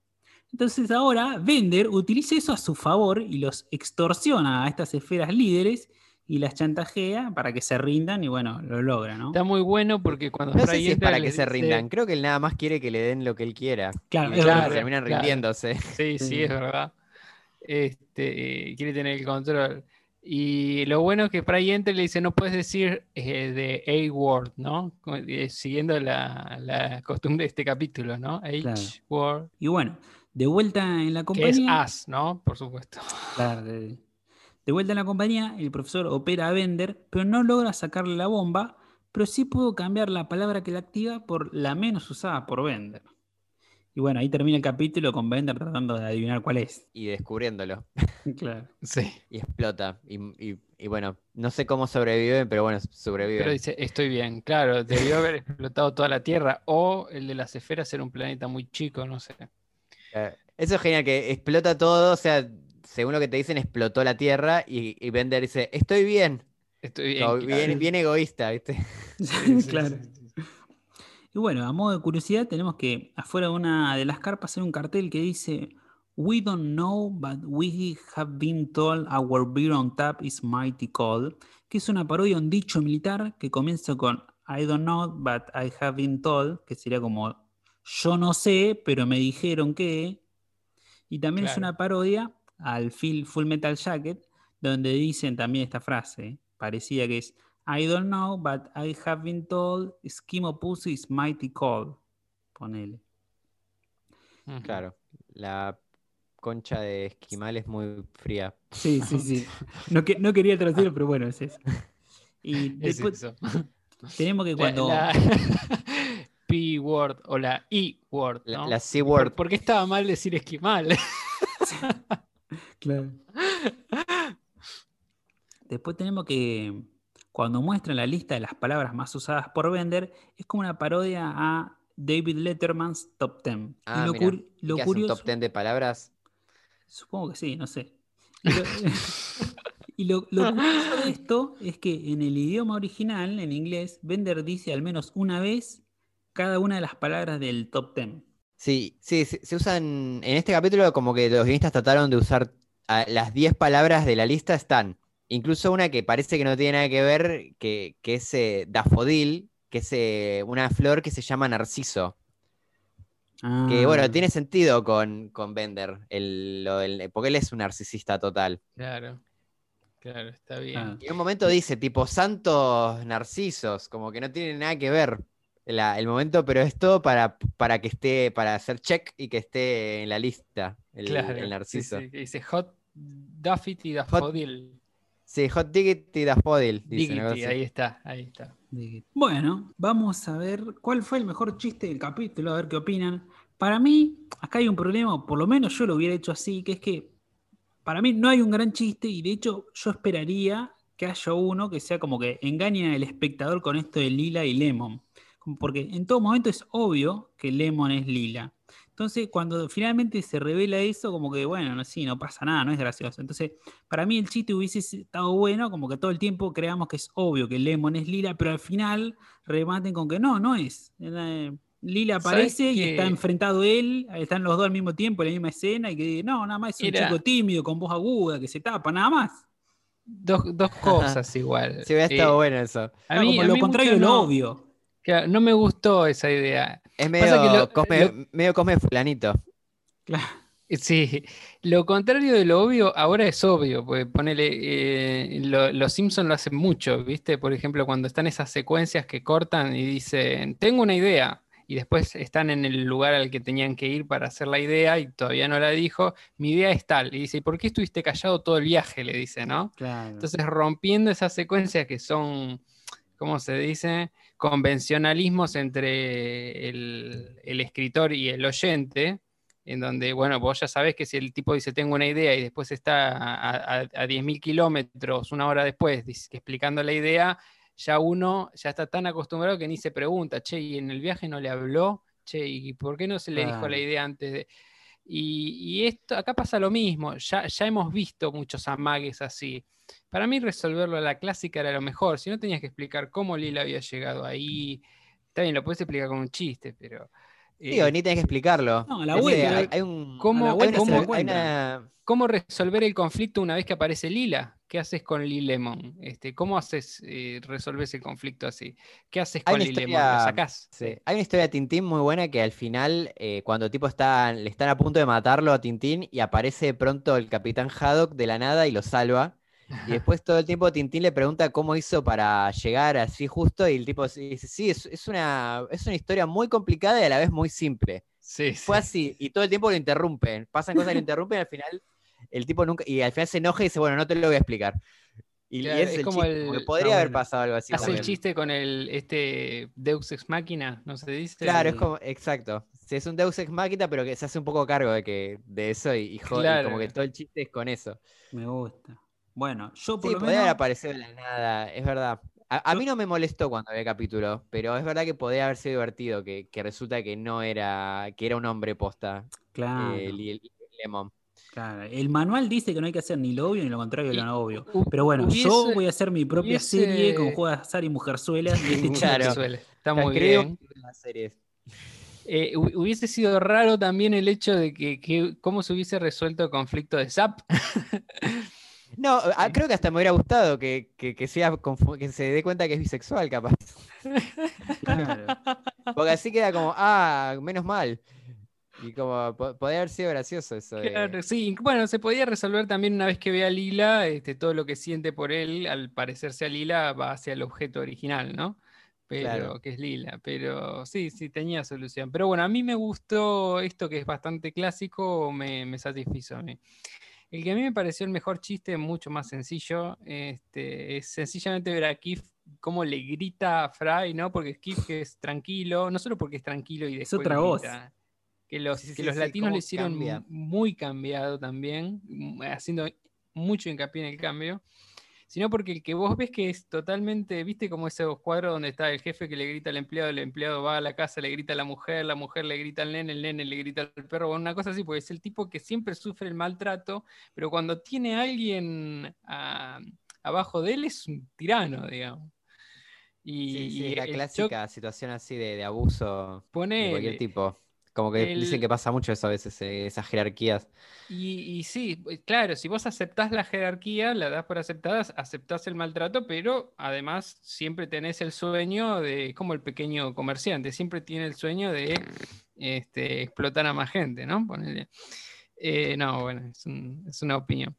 Entonces ahora Bender utiliza eso a su favor y los extorsiona a estas esferas líderes y las chantajea para que se rindan y bueno, lo logra, ¿no? Está muy bueno porque cuando No sé si es para que se rindan, creo que él nada más quiere que le den lo que él quiera. Claro, y verdad, terminan claro. rindiéndose. Sí, Sí. es verdad. Este, quiere tener el control. Y lo bueno es que Fray entra y le dice, no puedes decir eh, de A-word, ¿no? Eh, Siguiendo la, la costumbre de este capítulo, ¿no? Claro. H-word. Y bueno, de vuelta en la Que compañía... es as, ¿no? Por supuesto. Claro, de, de vuelta en la compañía, el profesor opera a Bender, pero no logra sacarle la bomba, pero sí pudo cambiar la palabra que la activa por la menos usada por Bender. Y bueno, ahí termina el capítulo con Bender tratando de adivinar cuál es. Y descubriéndolo. Claro. Sí. Y explota. Y, y- y bueno, no sé cómo sobreviven, pero bueno, sobreviven. Pero dice, estoy bien. Claro, debió haber explotado toda la Tierra o el de las esferas era un planeta muy chico, no sé. Eh, Eso es genial, que explota todo, o sea, según lo que te dicen, explotó la Tierra y, y Bender dice, estoy bien. Estoy bien. Claro. bien, bien egoísta, ¿viste? Sí, sí, claro. Y bueno, a modo de curiosidad, tenemos que afuera de una de las carpas hay un cartel que dice We don't know, but we have been told our beer on tap is mighty cold, que es una parodia un dicho militar que comienza con I don't know, but I have been told, que sería como yo no sé, pero me dijeron que. Y también es una parodia al Full, Full Metal Jacket, donde dicen también esta frase, parecía que es I don't know, but I have been told Eskimo Pussy is mighty cold. Ponele. Claro, la concha de esquimal es muy fría. Sí, sí, sí. No, que- no quería traducirlo, pero bueno, es eso. Y Es después eso. tenemos que La- cuando. la P-word o la E-word. La, ¿no? la ¿Por, C-word. por qué estaba mal decir esquimal? Claro. Después tenemos que, cuando muestran la lista de las palabras más usadas por Bender, es como una parodia a David Letterman's Top Ten. Ah, y lo, mira. cur- ¿Y lo qué hace un curioso, top 10 de palabras? supongo que sí, no sé. Y lo, y lo- lo curioso de esto es que en el idioma original, en inglés, Bender dice al menos una vez cada una de las palabras del Top Ten. Sí, sí, se, se usan. En este capítulo, como que los guionistas trataron de usar a- las 10 palabras de la lista están. Incluso una que parece que no tiene nada que ver, que, que es eh, dafodil, que es eh, una flor que se llama narciso. Que bueno, Ah. tiene sentido con, con Bender, el, lo del- porque él es un narcisista total. claro. Claro, está bien. Ah. Y en un momento dice, tipo, santos narcisos, como que no tiene nada que ver la- el momento, pero es todo para, para que esté, para hacer check y que esté en la lista, el, claro. el sí, narciso. sí, dice Hot Daffy Daffodil. Sí, Hot Ticket y Daffodil. Diggity, ahí está, ahí está. Bueno, vamos a ver cuál fue el mejor chiste del capítulo, a ver qué opinan. Para mí, acá hay un problema, por lo menos yo lo hubiera hecho así, que es que para mí no hay un gran chiste y de hecho yo esperaría que haya uno que sea como que engañen al espectador con esto de Lila y Lemon. Porque en todo momento es obvio que Lemon es Lila. Entonces, cuando finalmente se revela eso, como que, bueno, no, sí, no pasa nada, no es gracioso. Entonces, para mí el chiste hubiese estado bueno, como que todo el tiempo creamos que es obvio que Lemon es Lila, pero al final rematen con que no, no es. Eh, Lila ¿Sabes aparece y que- está enfrentado él, están los dos al mismo tiempo en la misma escena y que no, nada más es un Era- chico tímido con voz aguda que se tapa, nada más. Dos, dos cosas igual. Sí, hubiera estado Eh, bueno eso. A mí, como a lo mí contrario lo no- obvio. Claro, no me gustó esa idea. Es medio, que lo- Cosme, lo- medio Cosme fulanito. Claro. Sí, lo contrario de lo obvio ahora es obvio, porque ponele, eh, lo- los Simpsons lo hacen mucho, ¿viste? Por ejemplo, cuando están esas secuencias que cortan y dicen, tengo una idea, y después están en el lugar al que tenían que ir para hacer la idea y todavía no la dijo, mi idea es tal, y dice, ¿y por qué estuviste callado todo el viaje? Le dice, ¿no? Claro. Entonces, rompiendo esas secuencias que son, ¿cómo se dice? Convencionalismos entre el, el escritor y el oyente, en donde, bueno, vos ya sabés que si el tipo dice tengo una idea y después está a, a, a 10.000 kilómetros una hora después dice- explicando la idea, ya uno ya está tan acostumbrado que ni se pregunta, che, ¿y en el viaje no le habló? Che, ¿y por qué no se le dijo la idea antes de...? Y, esto, acá pasa lo mismo, ya, ya hemos visto muchos amagues así. Para mí resolverlo a la clásica era lo mejor, si no tenías que explicar cómo Lila había llegado ahí, está bien, lo puedes explicar con un chiste, pero... Eh, o ni tenés que explicarlo. No, a la vuelta. ¿Cómo- la hay vuelta una- se lo hay encuentra. una- ¿Cómo resolver el conflicto una vez que aparece Lila? ¿Qué haces con Lil Lemon? Este, ¿Cómo haces, eh, resolves el conflicto así? ¿Qué haces Hay con una Lil Lemon? historia- ¿Lo sacás? Sí. Hay una historia de Tintín muy buena que al final, eh, cuando tipo está, le están a punto de matarlo a Tintín y aparece de pronto el capitán Haddock de la nada y lo salva. Y después todo el tiempo Tintín le pregunta cómo hizo para llegar así justo y el tipo dice, sí, es, es una, es una historia muy complicada y a la vez muy simple. Sí, Fue así y todo el tiempo lo interrumpen. Pasan cosas que lo interrumpen y al final el tipo nunca, y al final se enoja y dice, bueno, no te lo voy a explicar. Y, Claro, ese es es el como chiste, el- como podría haber bueno. pasado algo así. Hace el chiste con el este Deus Ex Machina, ¿no se dice? Claro, es como, exacto. Sí, es un Deus Ex Machina, pero que se hace un poco cargo de que de eso y, y jode- y Claro. como que todo el chiste es con eso. Me gusta. Bueno, yo por Sí, lo podría haber menos. aparecido de la nada, es verdad. A, a Yo- mí no me molestó cuando el capítulo, pero es verdad que podría haber sido divertido, que, que resulta que no era, que era un hombre posta, Claro, eh, Li- Lemon. claro. El manual dice que no hay que hacer ni lo obvio ni lo contrario de Y lo no obvio. Pero bueno, yo voy a hacer mi propia hubiese- serie con juegos de azar y mujerzuelas. este Claro. Está muy creo bien. que. Eh, hu- hubiese sido raro también el hecho de que, que cómo se hubiese resuelto el conflicto de Zap. No, a- Sí. creo que hasta me hubiera gustado que, que, que sea que se dé cuenta que es bisexual, capaz. Claro. Porque así queda como, ah, menos mal. Y como, po- podría haber sido gracioso eso. de- Claro, sí, bueno, se podía resolver también una vez que ve a Lila, este, todo lo que siente por él, al parecerse a Lila, va hacia el objeto original, ¿no? Pero, Claro. que es Lila, pero sí, sí, tenía solución. Pero bueno, a mí me gustó esto que es bastante clásico, me, me satisfizo a mí. El que a mí me pareció el mejor chiste, mucho más sencillo, este, es sencillamente ver a Keith cómo le grita a Fry, ¿no? Porque Keith que es tranquilo, no solo porque es tranquilo y después otra voz. grita, que los, Sí, que los sí, latinos lo hicieron cambia. muy cambiado también, mm, haciendo mucho hincapié en el cambio, sino porque el que vos ves que es totalmente, viste como esos cuadros donde está el jefe que le grita al empleado, el empleado va a la casa, le grita a la mujer, la mujer le grita al nene, el nene le grita al perro, bueno, una cosa así, porque es el tipo que siempre sufre el maltrato, pero cuando tiene a alguien ah, abajo de él es un tirano, digamos. Y, Sí, sí, y es la clásica situación así de, de abuso de cualquier tipo. Como que El- dicen que pasa mucho eso a veces, eh, esas jerarquías. Y, y sí, claro, si vos aceptás la jerarquía, la das por aceptada, aceptás el maltrato, pero además siempre tenés el sueño de, como el pequeño comerciante, siempre tiene el sueño de este, explotar a más gente, ¿no? Ponele. Eh, no, bueno, es, un- es una opinión.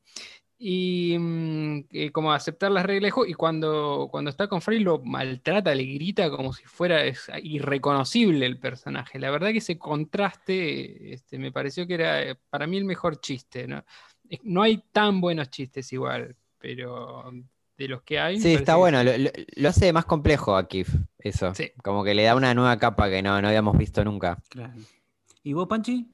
Y mm, eh, como aceptar las reglas de juego, y cuando, cuando está con Frey lo maltrata, le grita como si fuera es irreconocible el personaje. La verdad que ese contraste este, me pareció que era eh, para mí el mejor chiste. ¿no? No hay tan buenos chistes igual, pero de los que hay. Sí, está bueno. lo- lo hace más complejo a Kif, eso. Sí. Como que le da una nueva capa que no, no habíamos visto nunca. Claro. ¿Y vos, Panchi?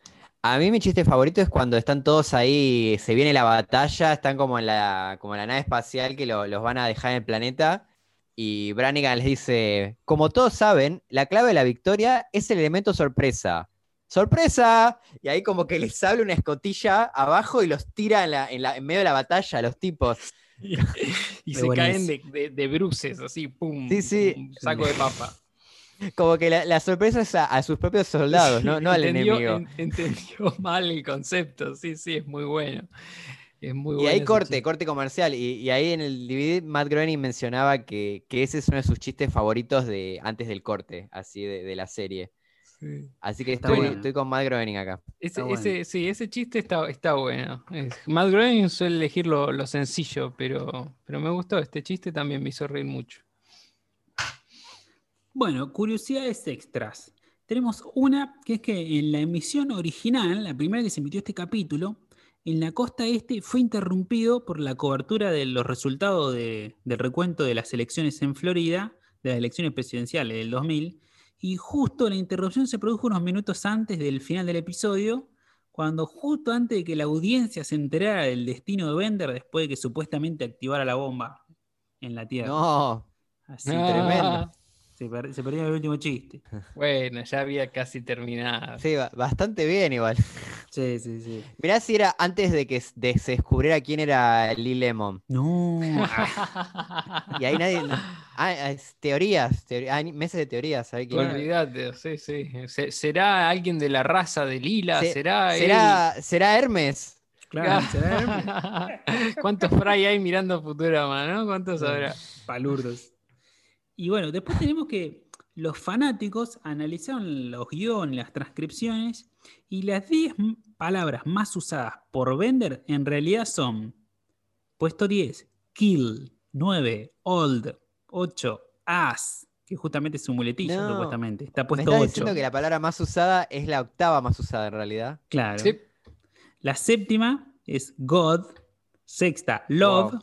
A mí mi chiste favorito es cuando están todos ahí, se viene la batalla, están como en la, como en la nave espacial que lo- los van a dejar en el planeta y Brannigan les dice, como todos saben, la clave de la victoria es el elemento sorpresa. ¡Sorpresa! Y ahí como que les habla una escotilla abajo y los tira en, la- en la- en medio de la batalla a los tipos. Y, se caen buenísimo. de, de- de bruces, así, pum. Sí, sí. Un saco de papa. Como que la, la sorpresa es a, a sus propios soldados, no, no al Entendió- enemigo. en- entendió mal el concepto, sí, sí, es muy bueno. Es muy Y bueno ahí ese corte, chiste. corte comercial. Y, y ahí en el DVD Matt Groening mencionaba que, que ese es uno de sus chistes favoritos de antes del corte, así de, de la serie. Sí. Así que Está estoy, bueno. estoy con Matt Groening acá. Ese, Está bueno. ese- sí, ese chiste está, está bueno. Es- Matt Groening suele elegir lo, lo sencillo, pero, pero me gustó. Este chiste también me hizo reír mucho. Bueno, curiosidades extras. Tenemos una que es que en la emisión original, la primera que se emitió este capítulo, en la costa este fue interrumpido por la cobertura de los resultados de- del recuento de las elecciones en Florida, de las elecciones presidenciales del 2000, y justo la interrupción se produjo unos minutos antes del final del episodio, cuando justo antes de que la audiencia se enterara del destino de Bender después de que supuestamente activara la bomba en la Tierra. No, Así Ah, tremendo. Se, per- se perdió el último chiste. Bueno, ya había casi terminado. sí, ba- bastante bien igual. Sí, sí, sí. Mirá si era antes de que se descubriera quién era Lee Lemon. No. Y ahí nadie. Ah, es teorías, teori- hay meses de teorías. Olvídate, sí, sí. Se- ¿Será alguien de la raza de Lila? Se- ¿Será él? ¿Será, ¿Será Hermes? Claro, será ¿Cuántos fray hay mirando Futurama, no? ¿Cuántos habrá? palurdos. Y bueno, después tenemos que los fanáticos analizaron los guiones, las transcripciones, y las 10 m- palabras más usadas por Bender en realidad son: puesto 10, kill, 9, old, 8, ass, que justamente es su muletilla, No. supuestamente. Está Me puesto está 8. diciendo que la palabra más usada es la octava más usada en realidad. Claro. Sí. La séptima es God. Sexta, Love. Wow.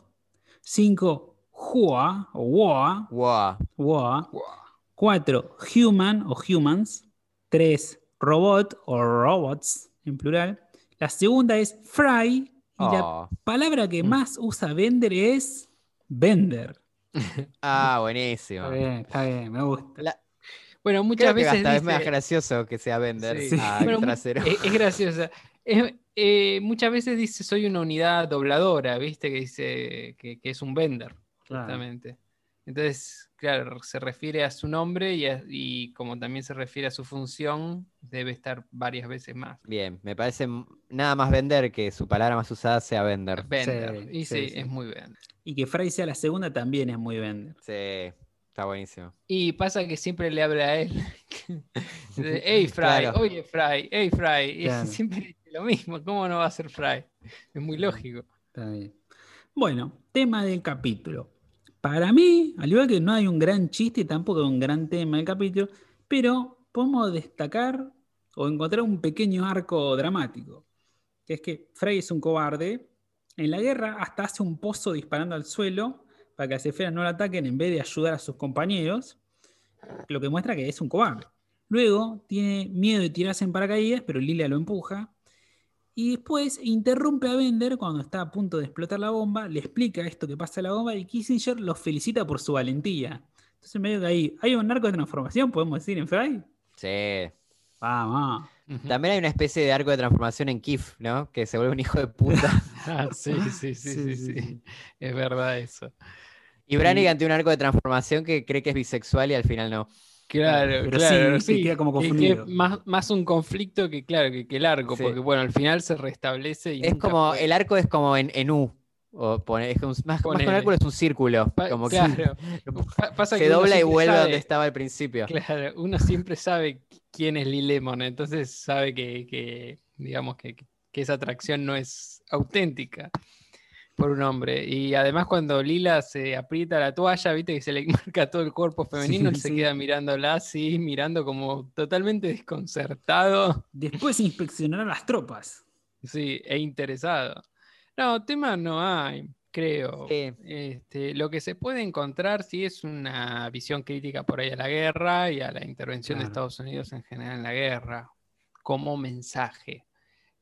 Hua o Wa. Wow. Wa. Cuatro, Human o Humans. Tres, Robot o Robots en plural. La segunda es Fry. Y la Oh. palabra que Mm. más usa Bender es Bender. Ah, buenísimo. Está bien, está bien, me gusta. La- Bueno, Creo muchas que veces hasta es más dice- gracioso que sea Bender Sí. Bueno, trasero. es, es graciosa. Es- eh, muchas veces dice soy una unidad dobladora, ¿viste? Que dice que, que es un vender, Justamente. Entonces, claro, se refiere a su nombre y, a- y como también se refiere a su función, debe estar varias veces más. Bien, me parece nada más vender que su palabra más usada sea vender. Vender. Sí, y sí, sí, sí. es muy vender. Y que Fry sea la segunda también es muy Bender. Sí. Está buenísimo. Y pasa que siempre le habla a él. hey Fry, Claro. oye Fry, hey Fry. Y siempre dice lo mismo. ¿Cómo no va a ser Fry? Es muy lógico. Está bien. Bueno, tema del capítulo. Para mí, al igual que no hay un gran chiste, tampoco un gran tema del capítulo, pero podemos destacar o encontrar un pequeño arco dramático. Que es que Frey es un cobarde. En la guerra hasta hace un pozo disparando al suelo para que las esferas no lo ataquen en vez de ayudar a sus compañeros. Lo que muestra que es un cobarde. Luego tiene miedo de tirarse en paracaídas, pero Lilia lo empuja. Y después interrumpe a Bender cuando está a punto de explotar la bomba, le explica esto que pasa a la bomba y Kissinger lo felicita por su valentía. Entonces medio que ahí hay un arco de transformación, podemos decir, en Fry. Sí. Vamos. También hay una especie de arco de transformación en Kif, ¿no? Que se vuelve un hijo de puta. Ah, sí, sí, sí, sí, sí, sí. Es verdad eso. Y Brannigan tiene un arco de transformación que cree que es bisexual y al final no. Claro, Pero claro, sí, queda como que confundido. más, más un conflicto que, claro, que, que el arco, Sí. porque bueno, al final se restablece y Es nunca como, fue- el arco es como en, en U. O pone- es como- más, más que un arco es un círculo. Pa- Como que claro. Pasa se dobla y vuelve sabe- donde estaba al principio. Claro, uno siempre sabe quién es Lee Lemon, entonces sabe que, que, digamos, que, que esa atracción no es auténtica por un hombre. Y además cuando Lila se aprieta la toalla, viste que se le marca todo el cuerpo femenino, él se sí. queda mirándola así, mirando como totalmente desconcertado. Después inspeccionará las tropas. Sí, e interesado. No, tema no hay, creo. Sí. Este, lo que se puede encontrar sí es una visión crítica por ahí a la guerra y a la intervención de. Estados Unidos en general en la guerra, como mensaje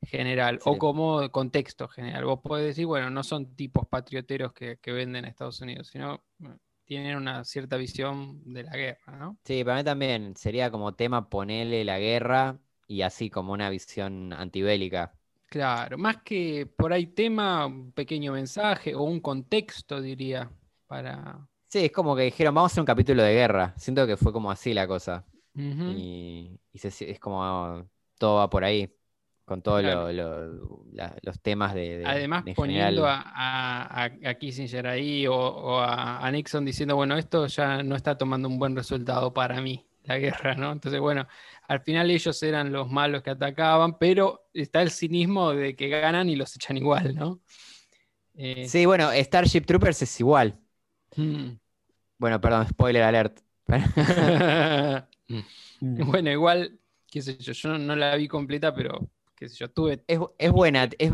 general o como contexto general. Vos podés decir, bueno, no son tipos patrioteros que, que venden a Estados Unidos, sino tienen una cierta visión de la guerra, ¿no? Sí, para mí también sería como tema ponerle la guerra y así como una visión antibélica. Claro, más que por ahí tema, un pequeño mensaje o un contexto, diría, para... Sí, es como que dijeron, vamos a hacer un capítulo de guerra. Siento que fue como así la cosa. Y, y se- es como todo va por ahí, con todos Claro. los temas de, de- Además, de poniendo a, a- Kissinger ahí o, o a, a Nixon diciendo, bueno, esto ya no está tomando un buen resultado para mí, la guerra, ¿no? Entonces, bueno, al final ellos eran los malos que atacaban, pero está el cinismo de que ganan y los echan igual, ¿no? Eh, Sí, bueno, Starship Troopers es igual. mm. Bueno, perdón, spoiler alert. Bueno, igual, qué sé yo, yo no la vi completa, pero qué sé yo, tuve, Es, es buena, es-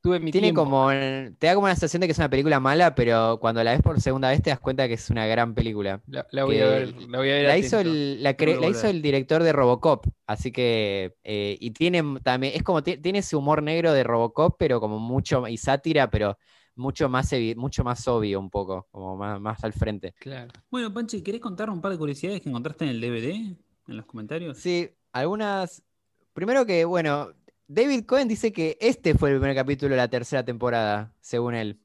tuve mi tiene tiempo. como, te da como una sensación de que es una película mala, pero cuando la ves por segunda vez te das cuenta que es una gran película. La, la voy a ver, la voy a ver La hizo, el, la, cre- la hizo director de Robocop, así que, eh, y tiene también, es como, ti- tiene ese humor negro de Robocop, pero como mucho, y sátira, pero mucho más, mucho más obvio un poco, como más, más al frente. Claro. Bueno, Panchi, ¿querés contar un par de curiosidades que encontraste en el DVD? En los comentarios. Sí, algunas, primero que, bueno, David Cohen dice que este fue el primer capítulo de la tercera temporada, según él,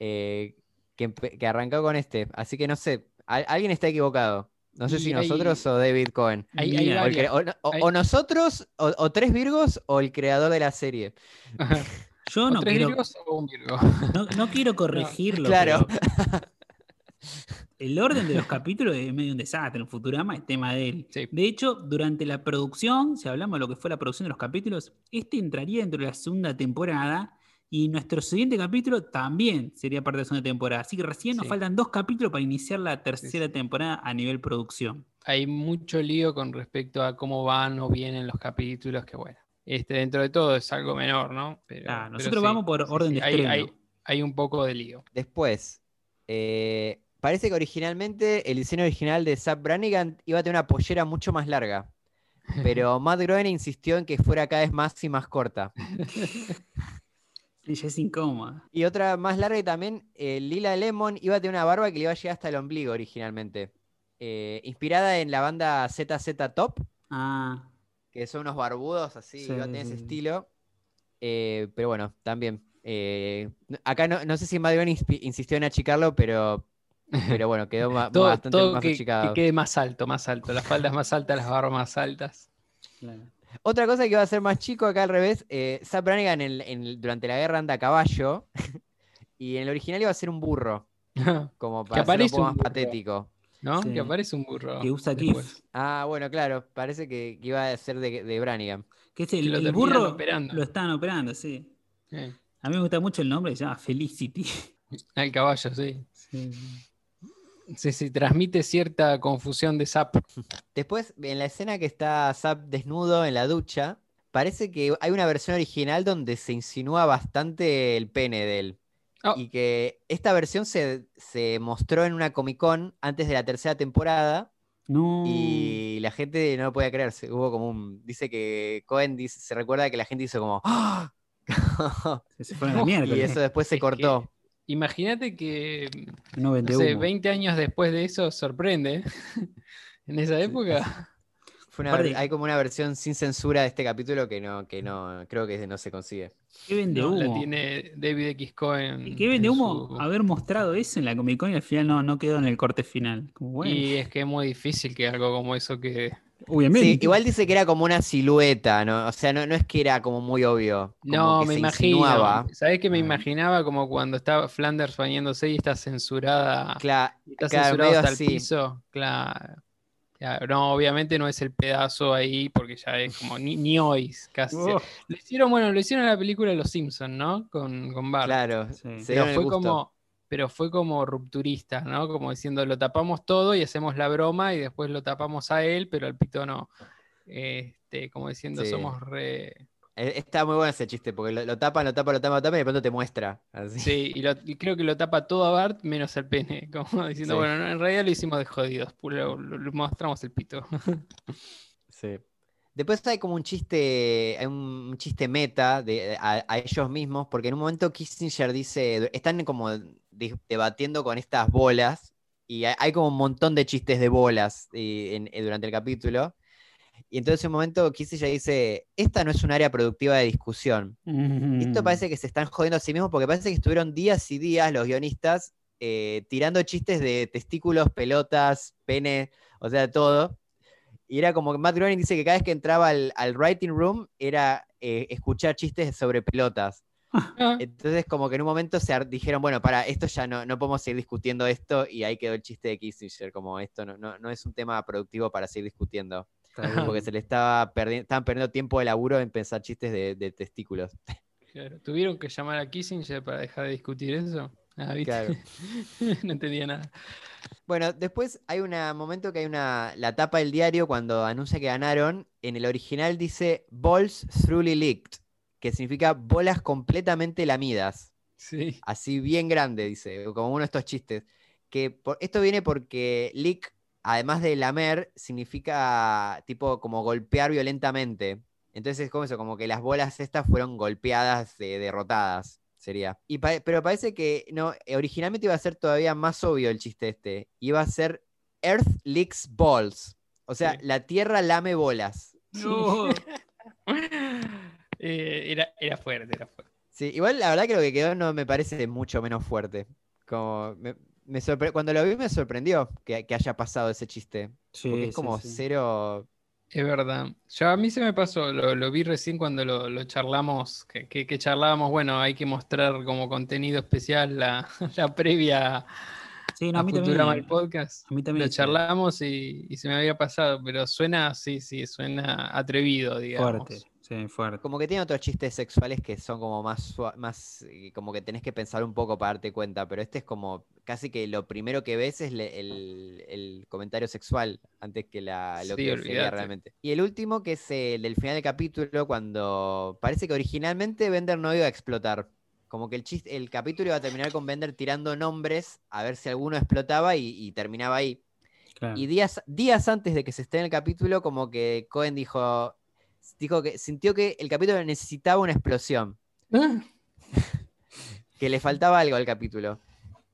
eh, que, que arrancó con este, así que no sé, al- alguien está equivocado. No sé Y si hay- nosotros o David Cohen. Hay, hay Mira, O, el varias- cre- o no- o- hay- o nosotros, o, o tres Virgos, o el creador de la serie. Yo ¿O no tres quiero, Virgos o un Virgo? no, no quiero corregirlo. claro. pero El orden de los capítulos es medio un desastre. En Futurama es tema de él. Sí. De hecho, durante la producción, si hablamos de lo que fue la producción de los capítulos, este entraría dentro de la segunda temporada y nuestro siguiente capítulo también sería parte de la segunda temporada. Así que recién nos Sí. faltan dos capítulos para iniciar la tercera temporada a nivel producción. Hay mucho lío con respecto a cómo van o vienen los capítulos, que bueno, este, dentro de todo es algo menor, ¿no? Pero, Ah, pero nosotros sí, vamos por orden sí, de hay, estreno. hay- hay un poco de lío. Después, eh, parece que originalmente el diseño original de Zap Brannigan iba a tener una pollera mucho más larga. Pero Matt Groening insistió en que fuera cada vez más y más corta. Ella es incómoda. Y otra más larga y también, eh, Lila Lemon iba a tener una barba que le iba a llegar hasta el ombligo originalmente. Eh, inspirada en la banda ZZ Top, Ah, que son unos barbudos así, Sí, iba a tener sí, ese estilo. Eh, pero bueno, también. acá no, no sé si Matt Groening insistió en achicarlo, pero, pero bueno, quedó Todo, bastante todo más que, que quede más alto, más alto. Las faldas más altas, las barbas más altas. claro. Otra cosa que iba a ser más chico acá al revés, eh, Zap Brannigan en- en- durante la guerra anda a caballo y en el original iba a ser un burro, como para hacerlo un poco un más burro. patético. ¿no? Sí. Que aparece un burro. Que usa después. Kif. Ah, bueno, claro, parece que, que iba a ser de, de Brannigan. Que es el, Que lo el burro operando. lo están operando, sí. Eh, A mí me gusta mucho el nombre, se llama Felicity. al caballo, sí. Sí. Sí, transmite cierta confusión de Zap. Después, en la escena que está Zap desnudo en la ducha, parece que hay una versión original donde se insinúa bastante el pene de él. Oh. Y que esta versión se, se mostró en una Comic Con antes de la tercera temporada No. y la gente no lo podía creerse. Hubo como un. Dice que Cohen dice, se recuerda que la gente hizo como. ¡Ah! Se fueron a la mierda. y eso después se cortó. Imagínate que, No sé, humo. 20 años después de eso sorprende. ¿eh? en esa época. Fue una hay como una versión sin censura de este capítulo que no, que no, creo que no se consigue. ¿Qué vende no, la humo? tiene David X. Cohen. ¿Y qué vende en humo? su- Haber mostrado eso en la Comic Con y al final no, no quedó en el corte final. Como bueno, Y es que es muy difícil que algo como eso que. Obviamente. Sí, igual dice que era como una silueta, ¿no? O sea, no, no es que era como muy obvio. como No, que me se imagino. insinuaba. ¿Sabés que me Ah. imaginaba como cuando estaba Flanders bañándose y está censurada? Y está claro, censurado medio hasta así. el piso. Claro. Claro, No, obviamente no es el pedazo ahí porque ya es como ni, ni hoy casi. Oh, Lo hicieron, bueno, lo hicieron en la película de Los Simpsons, ¿no? Con, con Bart. Claro, Sí. pero fue como, pero fue como rupturista, ¿no? Como diciendo, lo tapamos todo y hacemos la broma y después lo tapamos a él, pero al pito no. Este, como diciendo, Sí. somos re. Eh, Está muy bueno ese chiste, porque lo, lo tapan, lo tapan, lo tapan, lo tapan y de pronto te muestra. Así. Sí, y, lo- y creo que lo tapa todo a Bart menos el pene. Como diciendo, Sí. bueno, no, en realidad lo hicimos de jodidos, lo, lo- mostramos el pito. Sí. Después hay como un chiste, hay un chiste meta de, a, a ellos mismos, porque en un momento Kissinger dice, están como debatiendo con estas bolas, y hay, hay como un montón de chistes de bolas eh, en- durante el capítulo. Y entonces en un momento Kissinger dice, esta no es un área productiva de discusión. Esto mm. parece que se están jodiendo a sí mismos porque parece que estuvieron días y días los guionistas eh, tirando chistes de testículos, pelotas, pene, o sea, todo. Y era como que Matt Groening dice que cada vez que entraba al, al writing room era eh, escuchar chistes sobre pelotas. Entonces como que en un momento se dijeron, bueno, para, esto ya no, no podemos seguir discutiendo esto y ahí quedó el chiste de Kissinger, como esto no, no, no es un tema productivo para seguir discutiendo. Porque se le estaba perdiendo, estaban perdiendo tiempo de laburo en pensar chistes de, de testículos. Claro, ¿Tuvieron que llamar a Kissinger para dejar de discutir eso? Ah, ¿viste? Claro. no entendía nada. Bueno, después hay un momento que hay una. La tapa del diario cuando anuncia que ganaron. En el original dice Balls Truly Licked, que significa bolas completamente lamidas. Sí. Así bien grande, dice, como uno de estos chistes. Que por- esto viene porque lick, además de lamer, significa tipo como golpear violentamente. Entonces es como eso, como que las bolas estas fueron golpeadas, eh, derrotadas, sería. Y pa- pero parece que no, originalmente iba a ser todavía más obvio el chiste este. Iba a ser Earth licks balls. O sea, Sí. la tierra lame bolas. No. Eh, era, era fuerte, era fuerte. Sí, igual la verdad que lo que quedó no me parece mucho menos fuerte. Como me, me sorpre- cuando lo vi me sorprendió que, que haya pasado ese chiste. Sí, Porque es sí, como sí. cero. Es verdad. Yo a mí se me pasó, lo, lo vi recién cuando lo, lo charlamos, que, que- que charlábamos, bueno, hay que mostrar como contenido especial la, la previa Sí, no, a a mí Futurama también. el podcast. A mí también. Lo charlamos y, y se me había pasado, pero suena, sí, sí, suena atrevido, digamos. Fuerte. Sí, fuerte. Como que tiene otros chistes sexuales que son como más, más eh, como que tenés que pensar un poco para darte cuenta, pero este es como casi que lo primero que ves es le- el, el comentario sexual antes que la, lo Sí, que sería realmente. Y el último que es el del final del capítulo cuando parece que originalmente Bender no iba a explotar. Como que el, chiste, el capítulo iba a terminar con Bender tirando nombres a ver si alguno explotaba y, y terminaba ahí. Claro. Y días, días antes de que se esté en el capítulo, como que Cohen dijo, dijo que sintió que el capítulo necesitaba una explosión, Ah, que le faltaba algo al capítulo.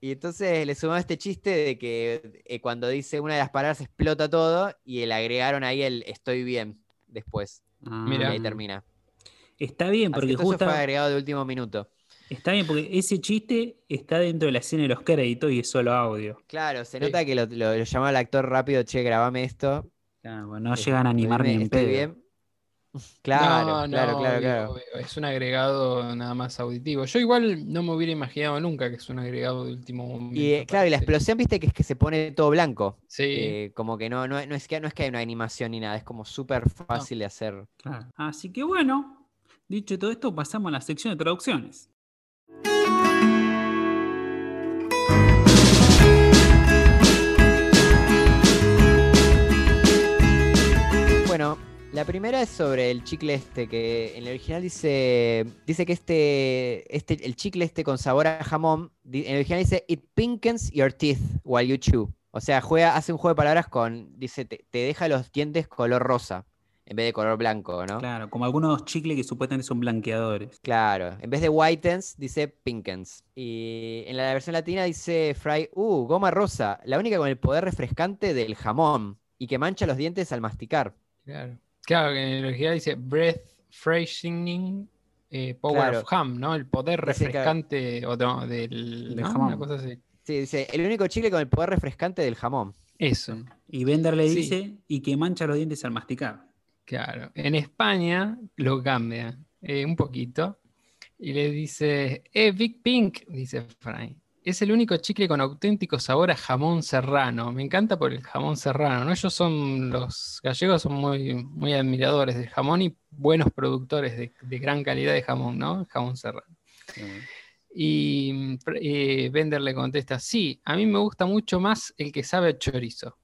Y entonces le sumó este chiste de que eh, cuando dice una de las palabras explota todo y le agregaron ahí el estoy bien después. Ah, Y ahí termina. Está bien, porque justo. fue agregado de último minuto. Está bien, porque ese chiste está dentro de la escena de los créditos y es solo audio. Claro, se Sí. nota que lo, lo, lo llamó al actor rápido, che, grabame esto. Claro, bueno, no llegan a animar ni en estoy pedo. bien. Claro, No, claro, no, claro, Es un agregado nada más auditivo. Yo igual no me hubiera imaginado nunca que es un agregado de último momento. Y claro, y la explosión, viste, que es que se pone todo blanco. Sí, Eh, como que no, no, no es que no es que hay una animación ni nada, es como súper fácil de hacer. Claro. Así que bueno, dicho todo esto, pasamos a la sección de traducciones. La primera es sobre el chicle este, que en el original dice, dice que este, este, el chicle este con sabor a jamón, en el original dice, it pinkens your teeth while you chew. O sea, juega, hace un juego de palabras con, dice, te, te deja los dientes color rosa, en vez de color blanco, ¿no? Claro, como algunos chicles que supuestamente son blanqueadores. Claro, en vez de whitens dice pinkens. Y en la versión latina dice Fry, uh, goma rosa, la única con el poder refrescante del jamón y que mancha los dientes al masticar. claro. Claro, que en el original dice breath freshening eh, power Claro. of ham, ¿no? El poder refrescante o no, del, Del ¿no? jamón. Una cosa así. Sí, dice, el único chicle con el poder refrescante del jamón. Eso. Y Bender le Sí. dice, y que mancha los dientes al masticar. Claro. En España lo cambia eh, un poquito y le dice, eh, Big Pink, dice Fry. Es el único chicle con auténtico sabor a jamón serrano. Me encanta por el jamón serrano, ¿no? Ellos son, los gallegos son muy, muy admiradores del jamón y buenos productores de, de gran calidad de jamón, ¿no? Jamón serrano. Y eh, Bender le contesta, sí, a mí me gusta mucho más el que sabe a chorizo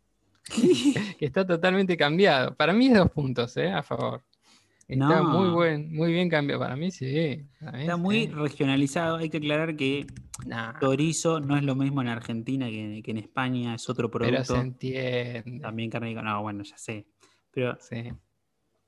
que está totalmente cambiado. Para mí es dos puntos, ¿eh? A favor. Está muy buen, muy bien cambiado. Para mí sí. para mí Está muy sí. regionalizado. Hay que aclarar que Nah, chorizo no es lo mismo en Argentina que, que en España, es otro pero se producto. entiende. También carne de- No, bueno, ya sé. Pero, Sí.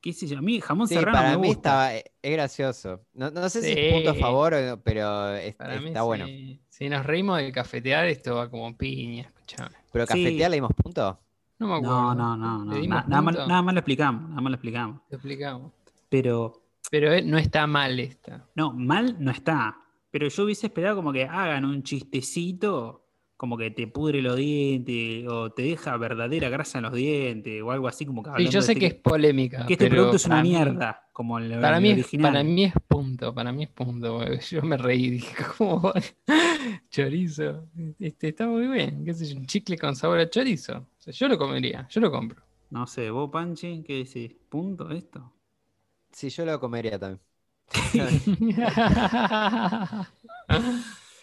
qué sé yo, a mí jamón Sí, serrano para me mí gusta. eh, es gracioso. No, no sé si es punto a favor, pero es- Para mí está bueno. sí. Si nos reímos de cafetear, esto va como piña, escuchame. Pero Sí. cafetear le dimos punto. No me acuerdo. No, no, no, ¿Le no. nada, más, nada más lo explicamos, nada más lo explicamos. Lo explicamos. Pero, Pero eh, no está mal esta. no, mal no está. Pero yo hubiese esperado como que hagan un chistecito, como que te pudre los dientes, o te deja verdadera grasa en los dientes, o algo así como que Sí, yo sé este- que es polémica. que este producto es una mí- mierda, como el, Para el mí, es, original. para mí es punto, para mí es punto. Yo me reí, dije, ¿cómo? Chorizo. Este, está muy bien. ¿Qué sé yo? Un chicle con sabor a chorizo. O sea, yo lo comería, yo lo compro. No sé, vos, Panchi, ¿qué decís? ¿Punto esto? Sí, yo lo comería también.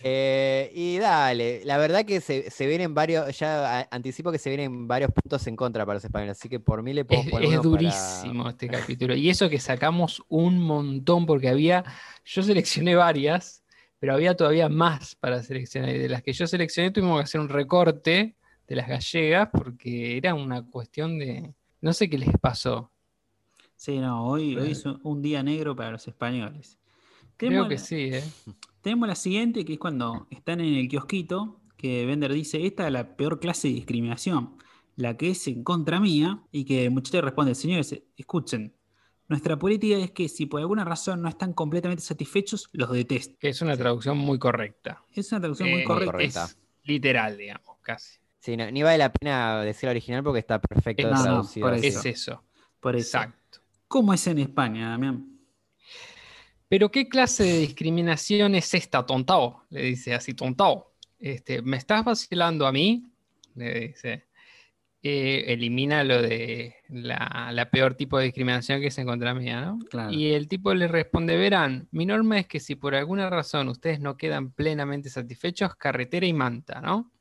Eh, y dale, la verdad que se, se vienen varios, ya anticipo que se vienen varios puntos en contra para los españoles, así que por mí le puedo Es, poner es para- durísimo este capítulo. Y eso que sacamos un montón, porque había, yo seleccioné varias, pero había todavía más para seleccionar. Y de las que yo seleccioné tuvimos que hacer un recorte de las gallegas, porque era una cuestión de, no sé qué les pasó. Sí, no, hoy, hoy es un- día negro para los españoles. Creo que la- sí, ¿eh? Tenemos la siguiente, que es cuando están en el kiosquito, que Bender dice, esta es la peor clase de discriminación, la que es en contra mía, y que el muchacho responde, señores, escuchen, nuestra política es que si por alguna razón no están completamente satisfechos, los detesto. Es una traducción muy correcta. Es una traducción muy Eh, correcta. correcta. Es literal, digamos, casi. Sí, no, ni vale la pena decir la original porque está perfecto no, no, traducido. por así. eso. Es eso. Por eso. Exacto. ¿Cómo es en España, Damián? Pero ¿qué clase de discriminación es esta, tontao? Le dice así, tontao. Este, ¿Me estás vacilando a mí? Le dice. Eh, elimina lo de la, la peor tipo de discriminación que es en contra mía, ¿no? Claro. Y el tipo le responde, verán, mi norma es que si por alguna razón ustedes no quedan plenamente satisfechos, carretera y manta, ¿no?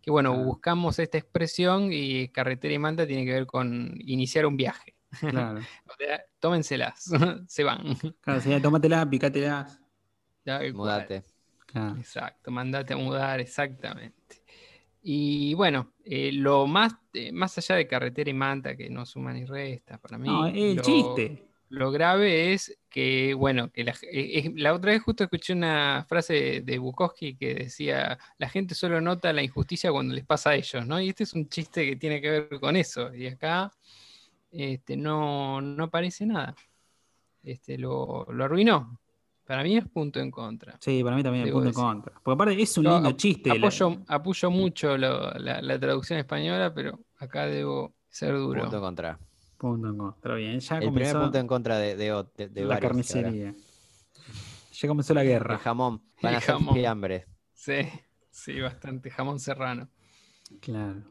Que bueno, Claro. buscamos esta expresión y carretera y manta tiene que ver con iniciar un viaje. Claro. O sea, tómenselas, se van. Claro, sería, tómatela, picátela. Tal cual. Mudate. Claro. Exacto, mandate a mudar, exactamente. Y bueno, eh, lo más, eh, más allá de carretera y manta, que no suma ni resta, para mí. No, es el lo, chiste. Lo grave es que, bueno, que la, eh, eh, la otra vez justo escuché una frase de, de Bukowski que decía, la gente solo nota la injusticia cuando les pasa a ellos, ¿no? Y este es un chiste que tiene que ver con eso. Y acá este, no, no aparece nada. Este, lo, lo arruinó. Para mí es punto en contra. Sí, para mí también Debo punto en contra. Porque aparte es un Yo lindo ap- chiste. la- Apoyo, apoyo mucho lo- la, la traducción española, pero acá debo ser duro. Punto contra. Punto en contra, bien. Ya El primer comenzó punto en contra de, de, Ot- de- de la carnicería. Ya comenzó la El guerra. jamón. Van El a jamón. fiambre. Sí, sí, bastante. Jamón serrano. Claro.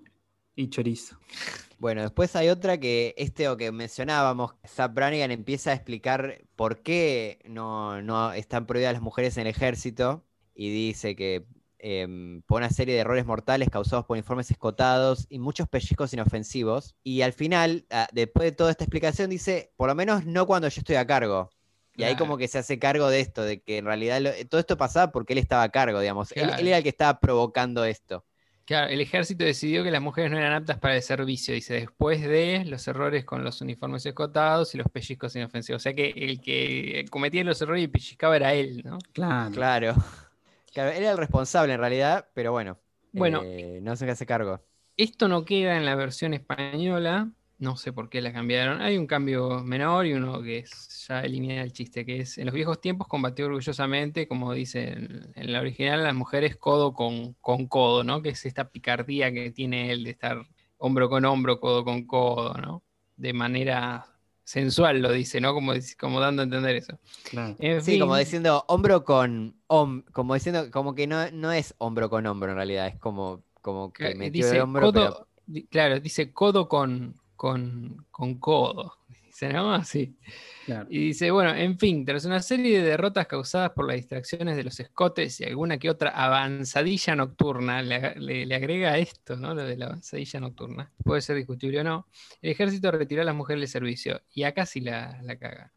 Y chorizo. Bueno, después hay otra que este o que mencionábamos, Zap Brannigan empieza a explicar por qué no, no están prohibidas las mujeres en el ejército y dice que em, por una serie de errores mortales causados por informes escotados y muchos pellizcos inofensivos. Y al final, ah, después de toda esta explicación, dice, por lo menos no cuando yo estoy a cargo. Y ahí como que se hace cargo de esto, de que en realidad lo- todo esto pasaba porque él estaba a cargo, digamos. Él- era el que estaba provocando esto. Claro, el ejército decidió que las mujeres no eran aptas para el servicio, dice, después de los errores con los uniformes escotados y los pellizcos inofensivos. O sea que el que cometía los errores y pellizcaba era él, ¿no? Claro. Claro. Claro, él era el responsable en realidad, pero bueno. Bueno. eh, no se hace cargo. Esto no queda en la versión española, no sé por qué la cambiaron. Hay un cambio menor y uno que es, ya elimina el chiste, que es en los viejos tiempos combatió orgullosamente, como dice en, en la original, las mujeres codo con, con codo, ¿no? Que es esta picardía que tiene él de estar hombro con hombro, codo con codo, ¿no? De manera sensual lo dice, ¿no? Como, como dando a entender eso. claro. En Sí, como diciendo hombro con hom- como diciendo, como que no, no es hombro con hombro en realidad, es como, como que metió dice el hombro, pero codo, di- claro, dice codo con, con, con codo. Dice, ¿no? Así. claro. Y dice, bueno, en fin, tras una serie de derrotas causadas por las distracciones de los escotes y alguna que otra avanzadilla nocturna, le, le- le agrega esto, ¿no? Lo de la avanzadilla nocturna, puede ser discutible o no, el ejército retiró a las mujeres del servicio y acá sí la, la caga.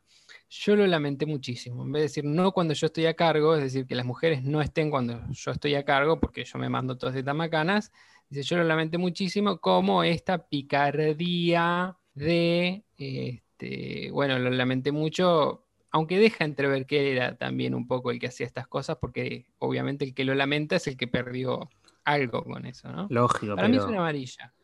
Yo lo lamenté muchísimo, en vez de decir no cuando yo estoy a cargo, es decir, que las mujeres no estén cuando yo estoy a cargo, porque yo me mando todas estas macanas, dice, yo lo lamenté muchísimo como esta picardía de, este, bueno, lo lamenté mucho, aunque deja entrever que él era también un poco el que hacía estas cosas, porque obviamente el que lo lamenta es el que perdió algo con eso, ¿no? Lógico, Para mí es una amarilla.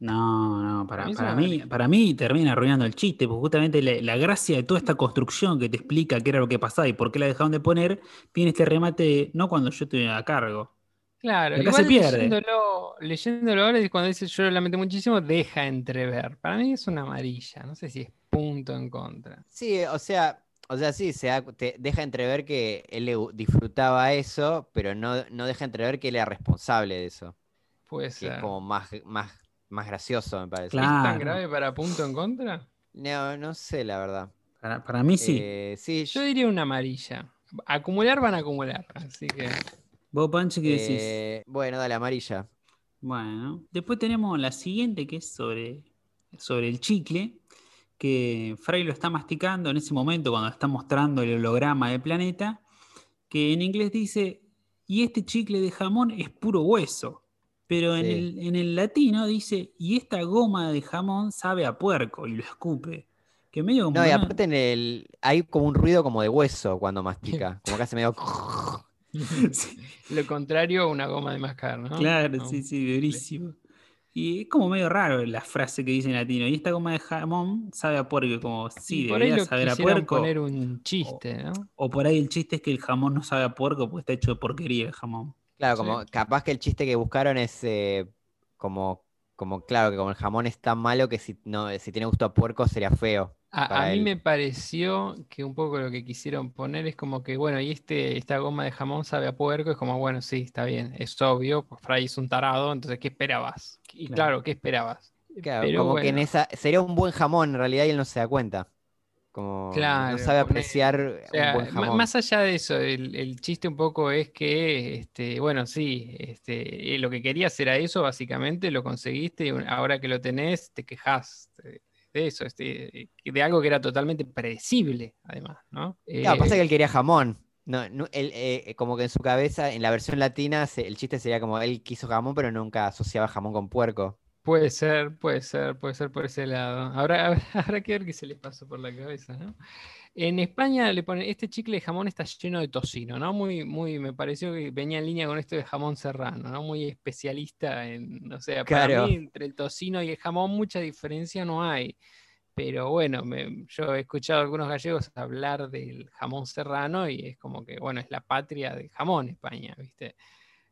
No, no, para, Para mí para mí, amarilla. para mí termina arruinando el chiste, porque justamente la, la gracia de toda esta construcción que te explica qué era lo que pasaba y por qué la dejaron de poner, tiene este remate de no cuando yo estoy a cargo. Claro, Y acá igual se pierde. leyéndolo, leyéndolo ahora y cuando dice yo lo lamenté muchísimo, deja entrever. Para mí es una amarilla, no sé si es punto en contra. sí, o sea, o sea, sí, se da- te deja entrever que él disfrutaba eso, pero no, no deja entrever que él era responsable de eso, Puede que ser. es como más, más, más gracioso, me parece. Claro. ¿Es tan grave para punto en contra? No, no sé, la verdad. Para, para mí sí. Eh, sí, Yo diría una amarilla. Acumular van a acumular, así que ¿Vos, Panchi, qué decís? eh, bueno, dale, amarilla. Bueno, después tenemos la siguiente que es sobre, sobre el chicle, que Fry lo está masticando en ese momento cuando está mostrando el holograma del planeta, que en inglés dice, y este chicle de jamón es puro hueso, pero en, el, en el latino dice, y esta goma de jamón sabe a puerco, y lo escupe. Que medio como... No, y aparte en el, hay como un ruido como de hueso cuando mastica, como que hace medio... Sí. lo contrario a una goma de mascar, ¿no? Claro, No. sí, sí, durísimo. Y es como medio raro la frase que dice en latino. Y esta goma de jamón sabe a puerco, como sí, y por ahí debería lo saber a puerco. poner un chiste, ¿no? O por ahí el chiste es que el jamón no sabe a puerco porque está hecho de porquería el jamón. Claro, Sí. como capaz que el chiste que buscaron es eh, como, como, claro, que como el jamón es tan malo que si, no, si tiene gusto a puerco sería feo. A, mí me pareció que un poco lo que quisieron poner es como que, bueno, y este, esta goma de jamón sabe a puerco, es como, bueno, sí, está bien, es obvio, pues Fry es un tarado, entonces, ¿qué esperabas? Y Claro. claro, ¿qué esperabas? Claro, Pero como que en esa sería un buen jamón en realidad y él no se da cuenta. Como Claro, no sabe apreciar O sea, un buen jamón. más allá de eso, el, el chiste un poco es que, este, bueno, sí, este, eh, lo que querías era eso, básicamente, lo conseguiste y ahora que lo tenés, te quejas de eso, este, de algo que era totalmente predecible, además, ¿no? Claro, pasa Eh, que él quería jamón. No, no, él, eh, como que en su cabeza, en la versión latina, se- el chiste sería como él quiso jamón, pero nunca asociaba jamón con puerco. Puede ser, puede ser, puede ser por ese lado. Ahora habrá, habrá que ver qué se les pasó por la cabeza, ¿no? En España le ponen, este chicle de jamón está lleno de tocino, ¿no? Muy, muy, me pareció que venía en línea con esto de jamón serrano, ¿no? Muy especialista en, o sea, para Claro. mí entre el tocino y el jamón mucha diferencia no hay. Pero bueno, me- yo he escuchado a algunos gallegos hablar del jamón serrano y es como que, bueno, es la patria del jamón España, ¿viste?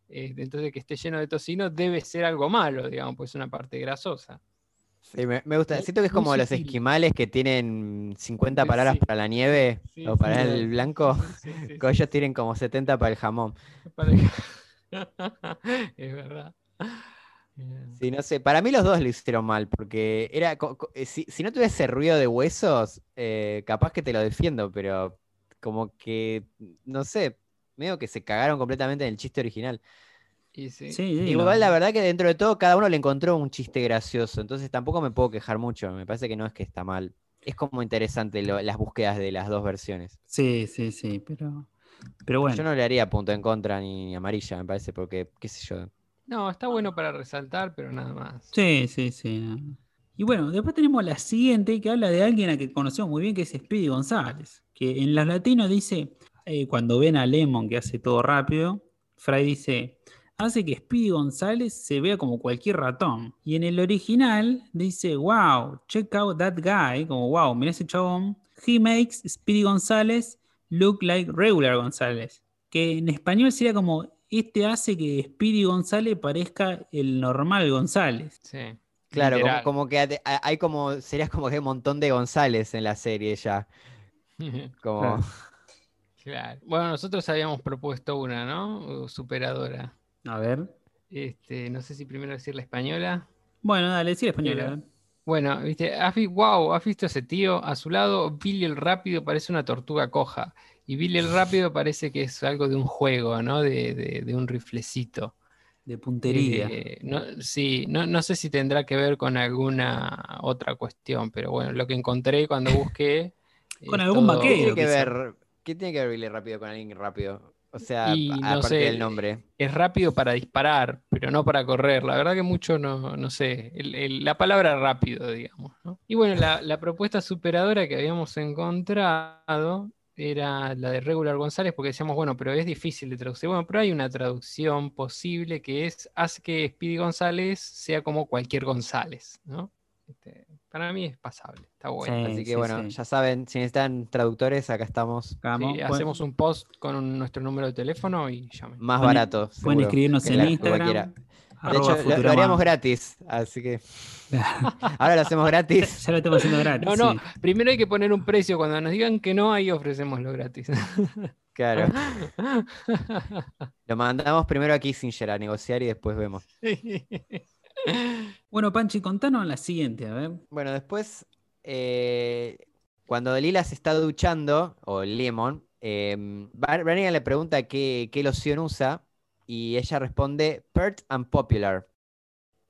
Eh, entonces que esté lleno de tocino debe ser algo malo, digamos, pues es una parte grasosa. Sí, me, me gusta. Siento que es como los esquimales que tienen 50 Sí, palabras sí. para la nieve Sí, o para el blanco. Ellos tienen como 70 para el jamón. Para- es verdad. Sí, no sé. Para mí los dos lo hicieron mal, porque era eh, si, si no tuviese ruido de huesos, eh, capaz que te lo defiendo, pero como que, no sé, medio que se cagaron completamente en el chiste original. Y sí. Sí, sí, Igual la verdad que dentro de todo cada uno le encontró un chiste gracioso, entonces tampoco me puedo quejar mucho, me parece que no es que está mal. Es como interesante lo- las búsquedas de las dos versiones. Sí, sí, sí, pero, pero bueno. Yo no le haría punto en contra ni amarilla, me parece, porque, qué sé yo. No, está bueno para resaltar, pero nada más. Sí, sí, sí. Y bueno, después tenemos la siguiente que habla de alguien a que conocemos muy bien, que es Speedy González, que en los latinos dice, eh, cuando ven a Lemon que hace todo rápido, Fry dice, hace que Speedy González se vea como cualquier ratón. Y en el original dice, wow, check out that guy, como wow, mira ese chabón. He makes Speedy González look like regular González. Que en español sería como, este hace que Speedy González parezca el normal González. Sí. Claro, como, como que hay como, serías como que hay un montón de González en la serie ya. Como, Claro. Bueno, nosotros habíamos propuesto una, ¿no? Superadora. A ver. Este, no sé si primero decir la española. Bueno, dale, sí, español. Mira. a ver. Bueno, viste, ¿has vi- wow, ¿has visto ese tío? A su lado, Billy el Rápido parece una tortuga coja. Y Billy el Rápido parece que es algo de un juego, ¿no? De, de- de un riflecito. De puntería. Eh, no, sí, no, no sé si tendrá que ver con alguna otra cuestión, pero bueno, lo que encontré cuando busqué. Con algún todo- ¿qué tiene que ver? ¿Qué tiene que ver Billy rápido con alguien rápido? O sea, Y a- no sé, del nombre. es rápido para disparar, pero no para correr. La verdad que mucho no, no sé. el- el- la palabra rápido, digamos. ¿no? Y bueno, la, la propuesta superadora que habíamos encontrado era la de Regular González, porque decíamos, bueno, pero es difícil de traducir. Bueno, pero hay una traducción posible que es, haz que Speedy González sea como cualquier González, ¿no? Este, para mí es pasable, está bueno. Sí, Así que sí, bueno, sí. ya saben, si necesitan traductores, acá estamos. Sí, hacemos un post con nuestro número de teléfono y llamen. Más Pueden- barato. Pueden escribirnos en la- Instagram. cualquiera. De hecho, lo- haríamos gratis, así que ahora lo hacemos gratis. Ya lo estamos haciendo gratis. No, no, sí. primero hay que poner un precio. Cuando nos digan que no, ahí ofrecemos lo gratis. Claro, lo mandamos primero a Kissinger a negociar y después vemos. Bueno, Panchi, contanos la siguiente, a ver. Bueno, después, eh, cuando Lila se está duchando, o Lemon, eh, Brannigan le pregunta qué, qué loción usa y ella responde Pert and Popular,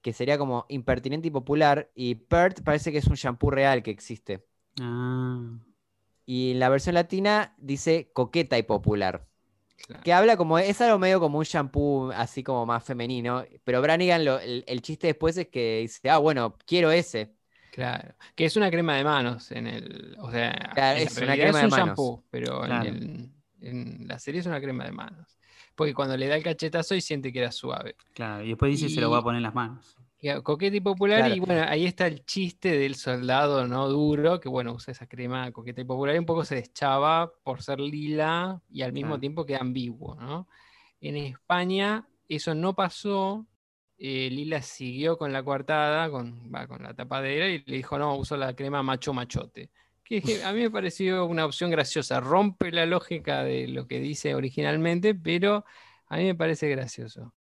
que sería como impertinente y popular, y Pert parece que es un shampoo real que existe. Ah, Y en la versión latina dice coqueta y popular. Claro. Que habla como, es algo medio como un shampoo así como más femenino, pero Brannigan lo- el, el chiste después es que dice, ah, bueno, quiero ese. Claro. Que es una crema de manos en el. O sea, Claro, es una crema es de manos. shampoo, pero en Claro. el- en la serie es una crema de manos. Porque cuando le da el cachetazo y siente que era suave. claro. Y después dice se lo va a poner en las manos. Coqueta y popular, Claro. y bueno, ahí está el chiste del soldado no duro, que bueno, usa esa crema coqueta y popular y un poco se deschaba por ser lila y al mismo tiempo queda ambiguo, ¿no? En España eso no pasó, eh, Lila siguió con la coartada, con, va, con la tapadera y le dijo, no, uso la crema macho machote. Que a mí me pareció una opción graciosa, rompe la lógica de lo que dice originalmente, pero a mí me parece gracioso.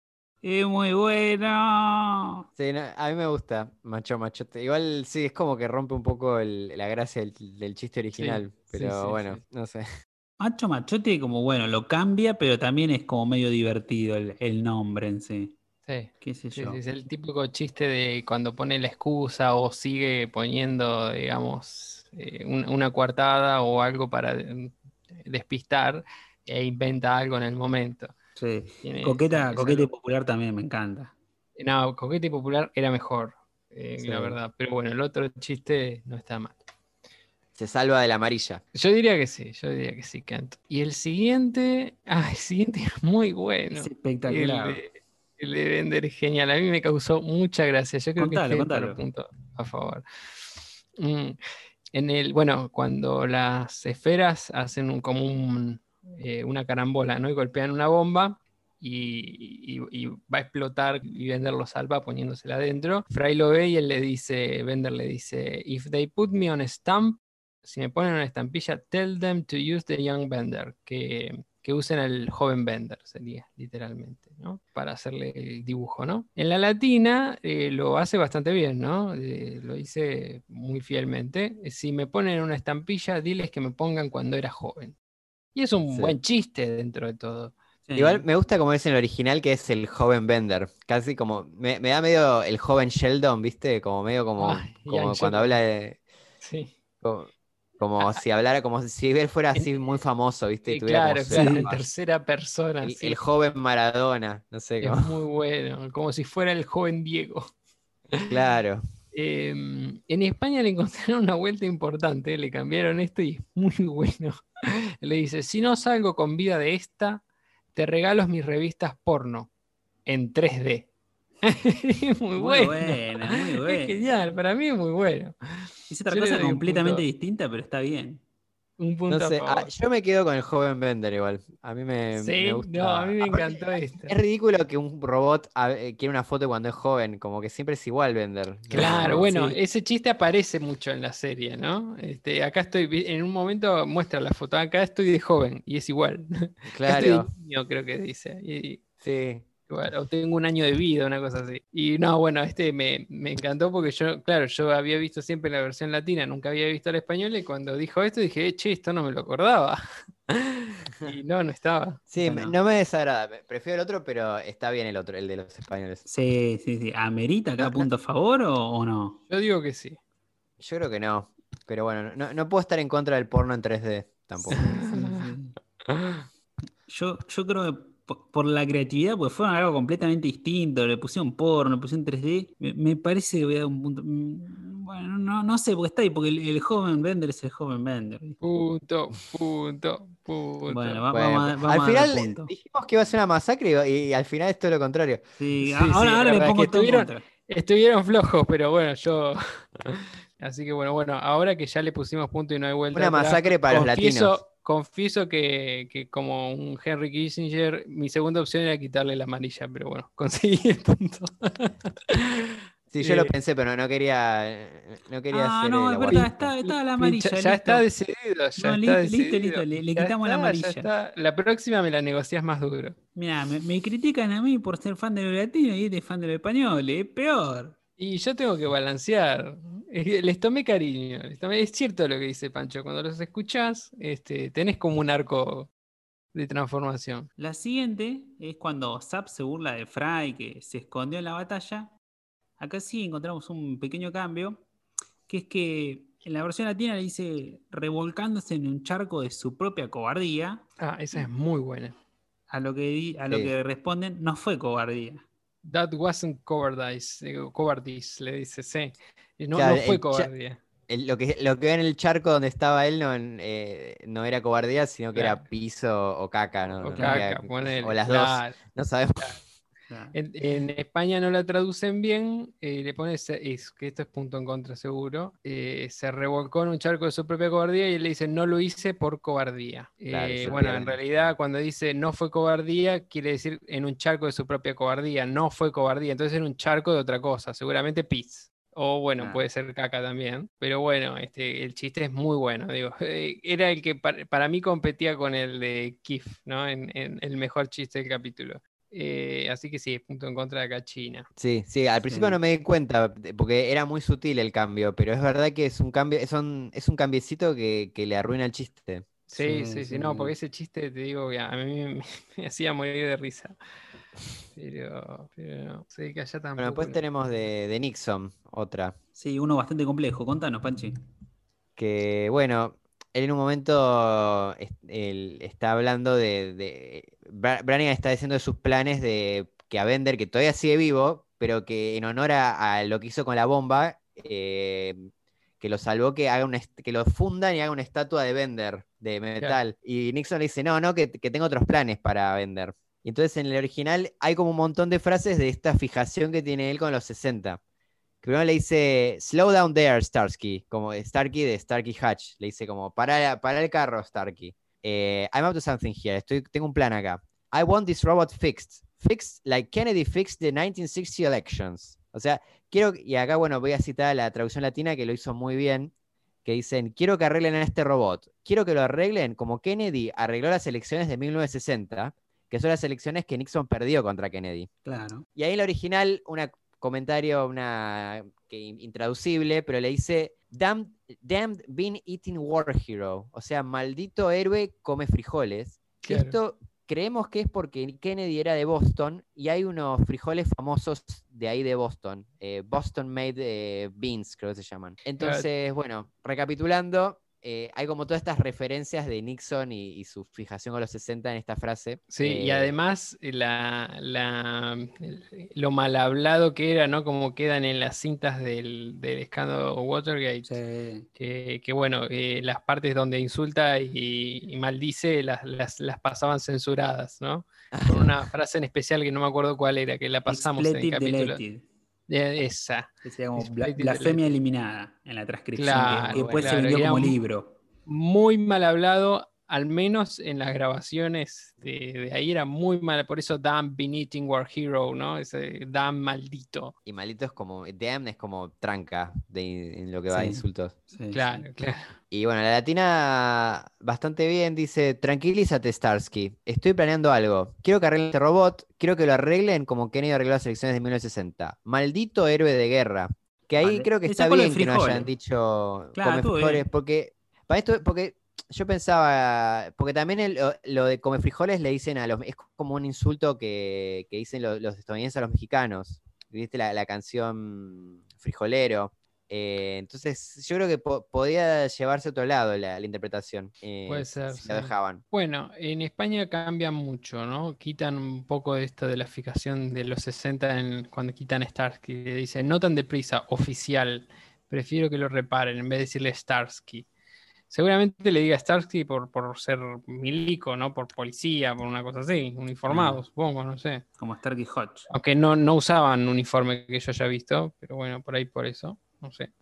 Es muy bueno. Sí, no, a mí me gusta Macho Machote. Igual sí, es como que rompe un poco el- la gracia del, del chiste original, sí, pero sí, bueno, sí. no sé. Macho Machote, como bueno, lo cambia, pero también es como medio divertido el, el nombre en sí. Sí. ¿Qué sé yo? sí, es el típico chiste de cuando pone la excusa o sigue poniendo, digamos, eh, un- una coartada o algo para eh, despistar e inventa algo en el momento. Sí. Tiene- Coqueta, es coqueta y algo- popular también me encanta. No, Coqueta y Popular era mejor, eh, Sí. la verdad. Pero bueno, el otro chiste no está mal. Se salva de la amarilla. Yo diría que sí, yo diría que sí, Kent. Y el siguiente, ah, el siguiente es muy bueno. es El espectacular. de, el de Bender es genial. A mí me causó mucha gracia. Yo creo Contalo, que estoy contalo. punto a favor. Mm, En el, bueno, cuando las esferas hacen un- como un, eh, una carambola, ¿no? Y golpean una bomba, y, va a explotar y Bender lo salva poniéndosela adentro. Fry lo ve y él le dice, Bender le dice, if they put me on a stamp, si me ponen una estampilla, tell them to use the young Bender, que, que usen al joven Bender, sería literalmente, ¿no? Para hacerle el dibujo, ¿no? En la latina eh, lo hace bastante bien, ¿no? Eh, lo hice muy fielmente. Si me ponen una estampilla, diles que me pongan cuando era joven. Y es un Sí. buen chiste dentro de todo. Sí. Igual me gusta como es en el original, que es el joven Bender. Casi como. Me, me da medio el joven Sheldon, ¿viste? Como medio como, Ay, como cuando Sheldon. habla de. Sí. Como, como si hablara, como si él fuera así muy famoso, ¿viste? Y Sí, tuviera claro, claro, en tercera persona. El, sí. el joven Maradona, no sé Es cómo. muy bueno, como si fuera el joven Diego. Claro. Em, en España le encontraron una vuelta importante, le cambiaron esto y es muy bueno. Le dice, si no salgo con vida de esta, te regalo mis revistas porno en 3D. Es muy, Muy bueno. buena, muy Es genial, para mí es muy bueno. Es otra Yo cosa completamente distinta, pero está bien. Un punto No a sé, ah, yo me quedo con el joven Bender igual. A mí me, Sí, me gusta. no, a mí me encantó esto. Es ridículo que un robot eh, quiera una foto cuando es joven, como que siempre es igual Bender. Claro, bueno, sí. ese chiste aparece mucho en la serie, ¿no? Este, acá estoy, en un momento muestra la foto, acá estoy de joven y es igual. Acá estoy de Claro, niño, creo que dice. Y, sí. Igual, o tengo un año de vida, una cosa así. Y no, bueno, este me, me encantó porque yo, claro, yo había visto siempre la versión latina, nunca había visto la española y cuando dijo esto dije, "Eh, che, esto no me lo acordaba. y no, no estaba. Sí, Bueno. me- no me desagrada. Prefiero el otro, pero está bien el otro, el de los españoles. Sí, sí, sí. ¿Amerita acá punto a favor o, o no? Yo digo que sí. Yo creo que no. Pero bueno, no, no puedo estar en contra del porno en 3D tampoco. Sí, sí. Yo, yo creo que po- por la creatividad, pues fueron algo completamente distinto. Le pusieron porno, le pusieron 3D. Me, me parece que voy a dar un punto. mm, Bueno, no, no sé, porque está ahí, porque el, el joven Bender es el joven Bender. Punto, punto, punto. Bueno, va- Bueno, vamos a, vamos al a final punto. dijimos que iba a ser una masacre y, y al final es todo lo contrario. Sí, ahora, sí, ahora le pongo que todo en tuvieron- contra. Estuvieron flojos, pero bueno, yo. Así que bueno, bueno, ahora que ya le pusimos punto y no hay vuelta. Una atrás, masacre para los confieso, latinos. Confieso que, que como un Henry Kissinger, mi segunda opción era quitarle la amarilla, pero bueno, conseguí el punto. Sí, yo lo Eh, pensé, pero no quería, no quería Ah, hacer no, es verdad, está, está la amarilla. ya, está decidido, ya No, está listo, listo, decidido. listo, le- quitamos la está, amarilla. La próxima me la negocias más duro. Mirá, me, me critican a mí por ser fan de lo latino y eres fan de lo español, es peor. Y yo tengo que balancear. Que Les tomé cariño. les tomé- Es cierto lo que dice Pancho. Cuando los escuchás, este, tenés como un arco de transformación. La siguiente es cuando Zap se burla de Fry, que se escondió en la batalla. Acá sí encontramos un pequeño cambio, que es que en la versión latina le dice revolcándose en un charco de su propia cobardía, Ah, esa es muy buena. a lo que, di- a lo Sí. que responden no fue cobardía. That wasn't cowardice. cowardice, le dice, sí. No, Claro, no fue cobardía. El- lo, que, lo que ve en el charco donde estaba él no, eh, no era cobardía, sino que Claro. era piso o caca. No, O No caca, ponele, o las claro. dos. No sabemos. En, en España no la traducen bien, eh, le pones, es, que esto es punto en contra seguro, eh, se revolcó en un charco de su propia cobardía y él le dice, no lo hice por cobardía. Claro, Eh, bueno, en realidad cuando dice no fue cobardía, quiere decir en un charco de su propia cobardía, no fue cobardía, entonces en un charco de otra cosa, seguramente pis. O bueno, puede ser caca también. Pero bueno, este, el chiste es muy bueno. Digo, era el que para, para mí competía con el de Kif, ¿no? En, en el mejor chiste del capítulo. Eh, así que sí, punto en contra de acá China. Sí, sí, al principio Sí. no me di cuenta, porque era muy sutil el cambio, pero es verdad que es un cambio, es un, es un cambiecito que, que le arruina el chiste. Sí, Sí, sí, sí, no, porque ese chiste te digo que a mí me, me hacía morir de risa. Pero, pero no, sí, que allá tampoco. Bueno, después tenemos de, de Nixon, otra, sí, uno bastante complejo. Contanos, Panchi. que bueno, él en un momento él está hablando de, de Brannigan está diciendo de sus planes de que a Bender, que todavía sigue vivo, pero que en honor a, a lo que hizo con la bomba, eh, que lo salvó, que haga una que lo fundan y haga una estatua de Bender de metal. Y Nixon le dice, no, no, que, que tengo otros planes para Bender. Y entonces en el original hay como un montón de frases de esta fijación que tiene él con los 60. Que primero le dice, slow down there, Starsky, como Starkey de Starkey Hatch. Le dice como, para, para el carro, Starkey. Eh, I'm up to something here, estoy, tengo un plan acá. I want this robot fixed. Fixed like Kennedy fixed the 1960 elections. O sea, quiero, y acá, bueno, voy a citar la traducción latina que lo hizo muy bien, que dicen, quiero que arreglen a este robot. Quiero que lo arreglen como Kennedy arregló las elecciones de 1960, que son las elecciones que Nixon perdió contra Kennedy. Claro. Y ahí en la original, un comentario, una que in- intraducible, pero le dice damned, damned bean eating war hero. O sea, maldito héroe come frijoles. Claro. Esto creemos que es porque Kennedy era de Boston y hay unos frijoles famosos de ahí de Boston. eh, Boston made eh, beans, creo que se llaman. Entonces, bueno, recapitulando. Eh, hay como todas estas referencias de Nixon y, y su fijación con los 60 en esta frase. Sí, y Eh, además eh, la, la- el- lo mal hablado que era, ¿no? Como quedan en las cintas del, del escándalo Watergate. Sí. Que, que, bueno, eh, las partes donde insulta y, y maldice las, las, las pasaban censuradas, ¿no? Con una frase en especial que no me acuerdo cuál era, que la pasamos en el capítulo. deleted. Eh, Esa. Que sería como bla- blasfemia eliminada en la transcripción. que- Claro, que después se claro, vendió era como libro. Muy mal hablado, al menos en las grabaciones de, de ahí era muy mal. Por eso Dan Been Eating War Hero, ¿no? Ese Dan maldito. Y maldito es como, damn es como tranca de, en lo que va a insultos. Sí, sí. Claro, claro. Y bueno, la latina bastante bien dice, tranquilízate Starsky, estoy planeando algo. Quiero que arreglen este robot, quiero que lo arreglen como Kennedy arregló las elecciones de 1960. Maldito héroe de guerra. Que ahí Vale. creo que está bien que no hayan dicho Claro, come porque para esto, porque yo pensaba, porque también el- lo, lo de come frijoles le dicen a los, es como un insulto que, que dicen los, los estadounidenses a los mexicanos. ¿Viste la, la canción Frijolero? Eh, entonces, yo creo que po- podía llevarse a otro lado la, la interpretación. eh, Puede ser, Si sí. dejaban. Bueno, en España cambia mucho, ¿no? Quitan un poco esto de la fijación de los 60 en- cuando quitan Starsky. Dicen, no tan deprisa, oficial. Prefiero que lo reparen en vez de decirle Starsky. Seguramente le diga Starsky por, por ser milico, ¿no? Por policía, por una cosa así, uniformado, supongo, no sé. Como Starkey Hodge. Aunque no, no usaban uniforme que yo haya visto, pero bueno, por ahí por eso, no sé.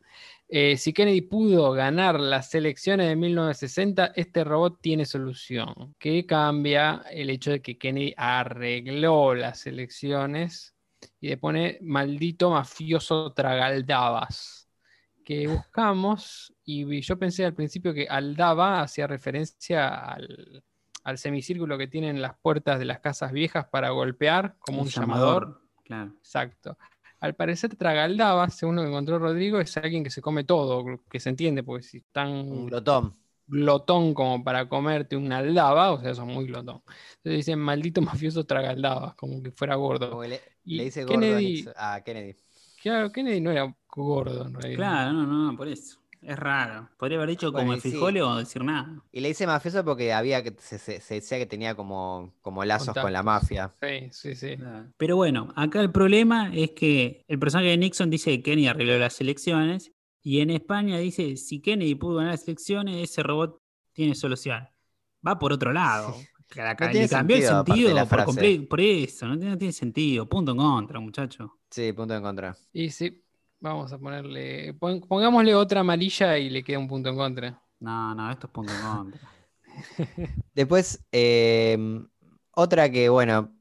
Eh, si Kennedy pudo ganar las elecciones de 1960, este robot tiene solución, que cambia el hecho de que Kennedy arregló las elecciones y le pone maldito mafioso tragaldabas, que buscamos y yo pensé al principio que Aldaba hacía referencia al, al semicírculo que tienen las puertas de las casas viejas para golpear como un, llamador. Claro. Exacto. Al parecer, Tragaldaba, según lo que encontró Rodrigo, es alguien que se come todo, que se entiende, porque si Un tan glotón. glotón como para comerte una aldaba, o sea, son muy glotón. Entonces dicen, maldito mafioso Tragaldaba, como que fuera gordo. Le, Y le dice gordo Kennedy- a Kennedy. Claro, Kennedy no era gordo en realidad. Claro, no, no, por eso. Es raro. Podría haber dicho Bueno, como el sí. frijoles o decir nada. Y le dice mafioso porque había que se, se- se decía que tenía como, como lazos con la mafia. Sí, sí, sí. Pero bueno, acá el problema es que el personaje de Nixon dice que Kennedy arregló las elecciones y en España dice si Kennedy pudo ganar las elecciones, ese robot tiene solución. Va por otro lado. Que la- No le tiene cambió el sentido, la por, comple- por eso, no tiene, no tiene sentido. Punto en contra, muchacho. Sí, punto en contra. Y sí, vamos a ponerle. pon- Pongámosle otra amarilla y le queda un punto en contra. No, no, esto es punto en contra. Después, eh, otra que, bueno,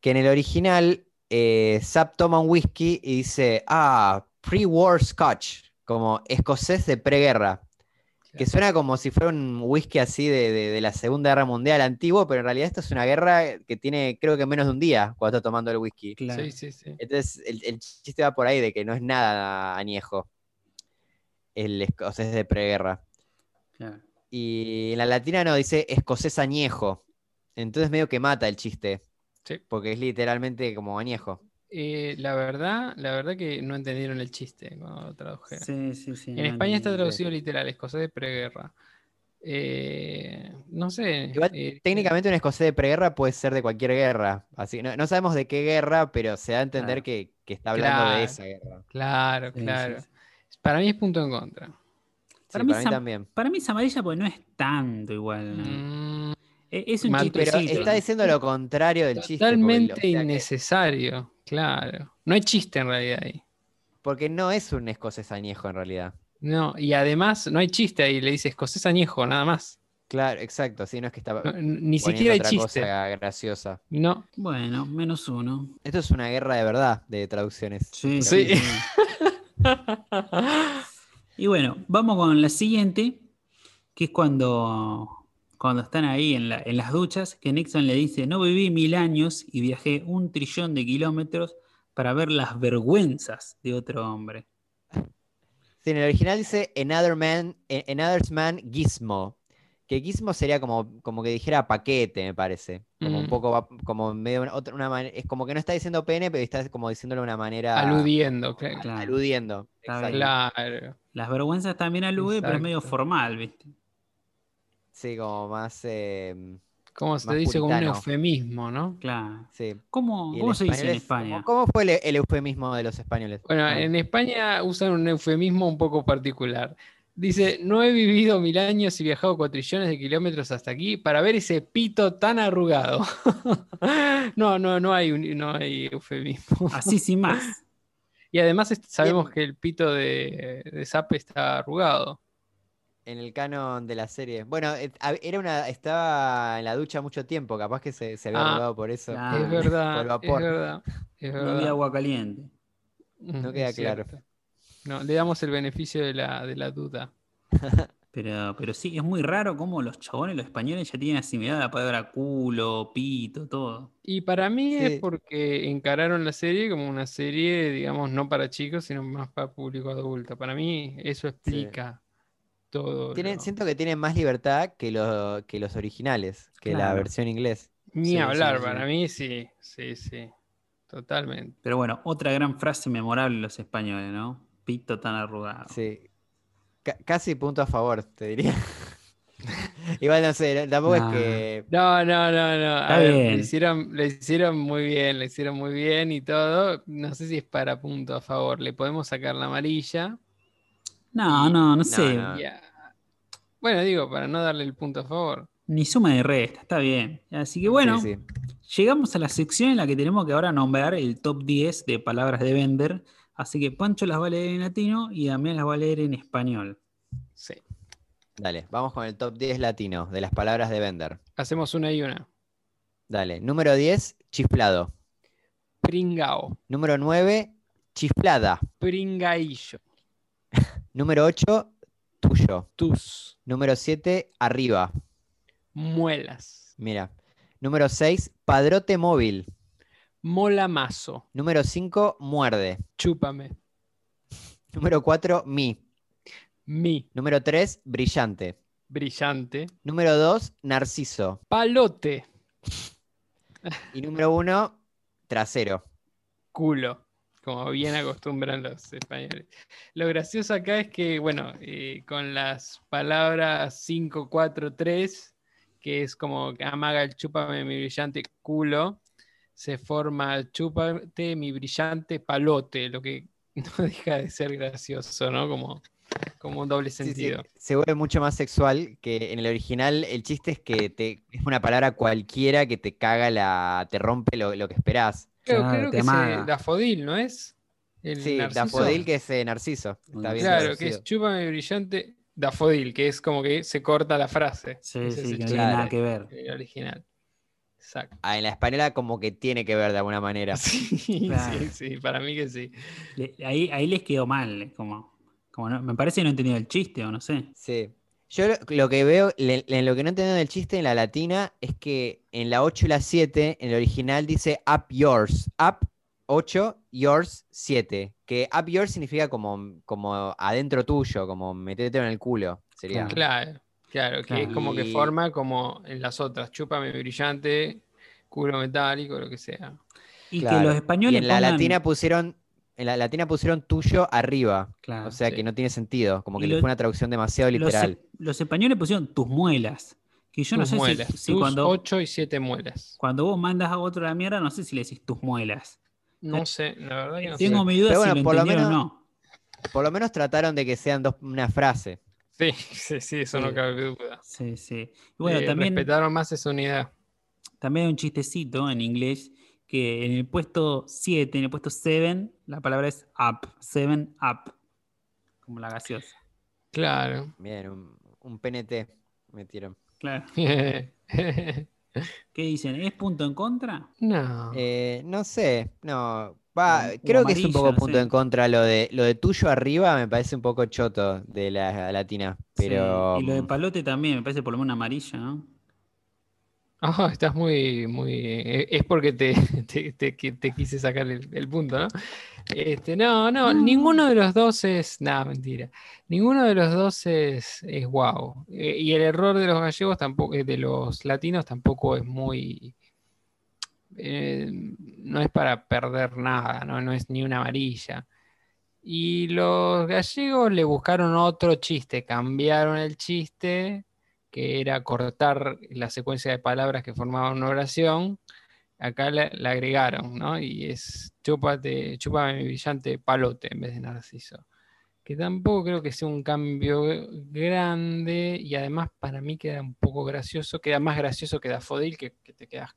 que en el original, eh, Zap toma un whisky y dice, ah, pre-war scotch, como escocés de preguerra. Que suena como si fuera un whisky así de, de- de la Segunda Guerra Mundial antiguo, pero en realidad esto es una guerra que tiene, creo que menos de un día cuando está tomando el whisky. Claro. Sí, sí, sí. Entonces, el, el chiste va por ahí de que no es nada añejo el escocés de preguerra. claro. Y en la latina no, dice escocés añejo. Entonces medio que mata el chiste. Sí. Porque es literalmente como añejo. Eh, la verdad, la verdad que no entendieron el chiste cuando lo tradujeron. Sí, sí, sí. En no España está traducido literal, escocés de preguerra. Eh, no sé. Igual, eh, Técnicamente un escocés de preguerra puede ser de cualquier guerra. Así no, no sabemos de qué guerra, pero se da a entender Claro. que, que está hablando Claro. de esa guerra. Claro, Sí, claro. sí. Para mí es punto en contra. Sí, Para para mí también. Para mí es amarilla porque no es tanto igual. ¿no? Mm, Es un Mal, Pero está diciendo lo contrario del chiste. totalmente sea que- innecesario, claro. No hay chiste en realidad ahí. porque no es un escocés añejo en realidad. No, y además no hay chiste ahí, le dice escocés añejo, nada más. Claro, exacto, sí, no es que está No, ni siquiera hay otra chiste. cosa graciosa. No. Bueno, menos uno. Esto es una guerra de verdad de traducciones. Sí, sí. Y bueno, vamos con la siguiente, que es cuando, cuando están ahí en, la- en las duchas, que Nixon le dice, no viví mil años y viajé un trillón de kilómetros para ver las vergüenzas de otro hombre. Sí, en el original dice Another Man, Another's Man Gizmo. Que Gizmo sería como, como que dijera paquete, me parece. Como un Mm. poco, va- como medio una, otra- una es como que no está diciendo pene, pero está como diciéndolo de una manera Aludiendo, claro. Claro. aludiendo. Claro. Las vergüenzas también alude, pero es medio formal, ¿viste? Sí, como más, eh, Como se Más dice como un puritano. eufemismo, ¿no? Claro. sí. ¿Cómo, cómo se dice en es- España? ¿cómo, cómo fue el, el eufemismo de los españoles? Bueno, Ah. en España usan un eufemismo un poco particular. Dice, no he vivido mil años y viajado cuatrillones de kilómetros hasta aquí para ver ese pito tan arrugado. no, no, no hay, un- no hay eufemismo. Así sin más. Y además sabemos que el pito de, de Zape está arrugado. En el canon de la serie. Bueno, eh, era una, estaba en la ducha mucho tiempo, capaz que se, se había Ah, arrugado por eso. es verdad, por es vapor. verdad. Es No había verdad. agua caliente. No Mm, queda es claro. No, le damos el beneficio de la, de la duda. Pero, pero sí, es muy raro cómo los chabones, los españoles, ya tienen asimilada la palabra culo, pito, todo. Y para mí Sí. es porque encararon la serie como una serie, digamos, no para chicos, sino más para público adulto. Para mí eso explica todo. Tienen, siento que tienen más libertad que, lo- que los originales, que la versión inglés. Ni Sí, hablar, sí. para mí sí, sí, sí. Totalmente. Pero bueno, otra gran frase memorable de los españoles, ¿no? Pito tan arrugado. Sí. Ca- casi punto a favor, te diría. Igual no sé, tampoco Nah. es que. No, no, no, no. A Está ver, bien. le hicieron, le hicieron muy bien, le hicieron muy bien y todo. No sé si es para punto a favor. Le podemos sacar la amarilla. No, no, no sé. no. Bueno, digo, para no darle el punto a favor. Ni suma ni resta, está bien. Así que Sí, bueno, sí. llegamos a la sección en la que tenemos que ahora nombrar el top 10 de palabras de vender. Así que Pancho las va a leer en latino y también las va a leer en español. Sí. Dale, vamos con el top 10 latino de las palabras de vender. Hacemos una y una. Dale, número 10, chiflado. Pringao. Número 9, chiflada. Pringaillo. Número 8, tuyo. Tus. Número 7, arriba. Muelas. Mira. Número 6, padrote móvil. Molamazo. Número 5, muerde. Chúpame. Número 4, mi. Mi. Número 3, brillante. Brillante. Número 2, narciso. Palote. Y número 1, trasero. Culo. Como bien acostumbran los españoles. Lo gracioso acá es que, bueno, eh, con las palabras 5, 4, 3, que es como amaga el chúpame mi brillante culo, se forma el chúpate mi brillante palote, lo que no deja de ser gracioso, ¿no? Como, como un doble Sí, sí, sentido. se vuelve mucho más sexual que en el original. El chiste es que te, es una palabra cualquiera que te caga la. te rompe lo, lo que esperás. Creo, Claro, creo te que es amaga. eh, dafodil, ¿no es? El Sí, narciso. Dafodil que es eh, narciso. Está bien. Claro, que es chúpame brillante dafodil, que es como que se corta la frase. Sí, Ese sí, que no tiene nada Claro. que ver. el original. Exacto. Ah, en la española como que tiene que ver de alguna manera. Sí, Claro. sí, sí, para mí que sí. Ahí, ahí les quedó mal. es Como, como no- me parece que no entendido el chiste o no sé. Sí. Yo lo, lo que veo, le- en lo que no entiendo del chiste en la latina es que en la 8 y la 7, en el original dice up yours. Up 8, yours 7. Que up yours significa como, como adentro tuyo, como metételo en el culo. Sería. Claro, claro, que es como que Y- forma como en las otras. Chúpame brillante, culo metálico, lo que sea. Y Claro. que los Y españoles. en la latina pusieron. En la latina pusieron tuyo arriba. Claro. O sea sí. que no tiene sentido. Como que le fue una traducción demasiado literal. los españoles pusieron tus muelas. Que yo no tus sé si- muelas. si, tus cuando, 8 y 7 muelas. cuando vos mandas a otro a la mierda, no sé si le decís tus muelas. No sé, la verdad que no Tengo sé. mi duda Pero si bueno, lo por lo entendieron o menos- no. Por lo menos trataron de que sean dos, una frase. Sí, sí, sí, eso Sí. no cabe duda. Sí, sí. Y bueno, Eh, también, Respetaron más esa unidad. también hay un chistecito en inglés que en el puesto 7, en el puesto 7, la palabra es up. 7 up. Como la gaseosa. Claro. Bien, un, un PNT metieron. Claro. ¿Qué dicen? ¿Es punto en contra? no. Eh, no sé, no. Va, creo que es un poco punto en contra lo de lo de tuyo arriba, me parece un poco choto de la latina, Sí, pero Y lo de palote también, me parece por lo menos amarilla, ¿no? Ah, estás muy, muy. eh, Es porque te, te, te te quise sacar el, el punto, ¿no? Este, no, no, No. ninguno de los dos es. Nada, mentira. Ninguno de los dos es, es guau. Eh, y el error de los gallegos tampoco, eh, de los latinos tampoco es muy. eh, no es para perder nada, ¿no? No es ni una amarilla. Y los gallegos le buscaron otro chiste, cambiaron el chiste que era cortar la secuencia de palabras que formaban una oración, acá la, agregaron, ¿no? Y es chúpate, chúpame mi brillante palote en vez de narciso. Que tampoco creo que sea un cambio grande y además para mí queda un poco gracioso, queda más gracioso que Dafodil, que, que te quedas,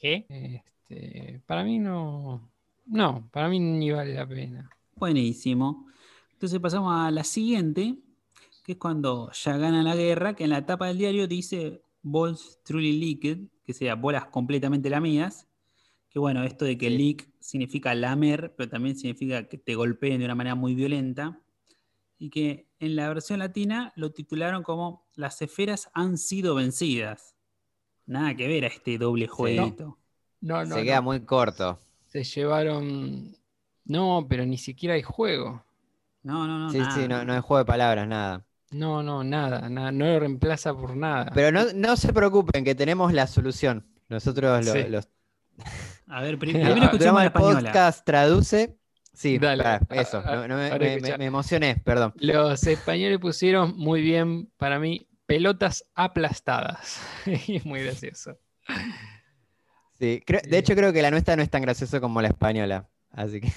¿qué? Este, para mí no, no, para mí ni vale la pena. Buenísimo. Entonces pasamos a la siguiente, que es cuando ya gana la guerra, que en la tapa del diario dice balls truly leaked, que sea bolas completamente lamidas. Que bueno, esto de que Sí. leak significa lamer, pero también significa que te golpeen de una manera muy violenta. Y que en la versión latina lo titularon como Las esferas han sido vencidas. Nada que ver a este doble jueguito. No, no, se queda muy corto. Se llevaron. No, pero ni siquiera hay juego. No, no, no. Sí, sí, no, nada. no es juego de palabras, nada. No, no, nada, nada, no lo reemplaza por nada. Pero no, no se preocupen, que tenemos la solución. Nosotros lo- Sí. los A ver, pri- primero de española. podcast traduce. Sí, Dale, eso. a- no- no me, emocioné, perdón. Los españoles pusieron muy bien para mí pelotas aplastadas. Y es muy gracioso. Sí, creo- de hecho, creo que la nuestra no es tan graciosa como la española. Así que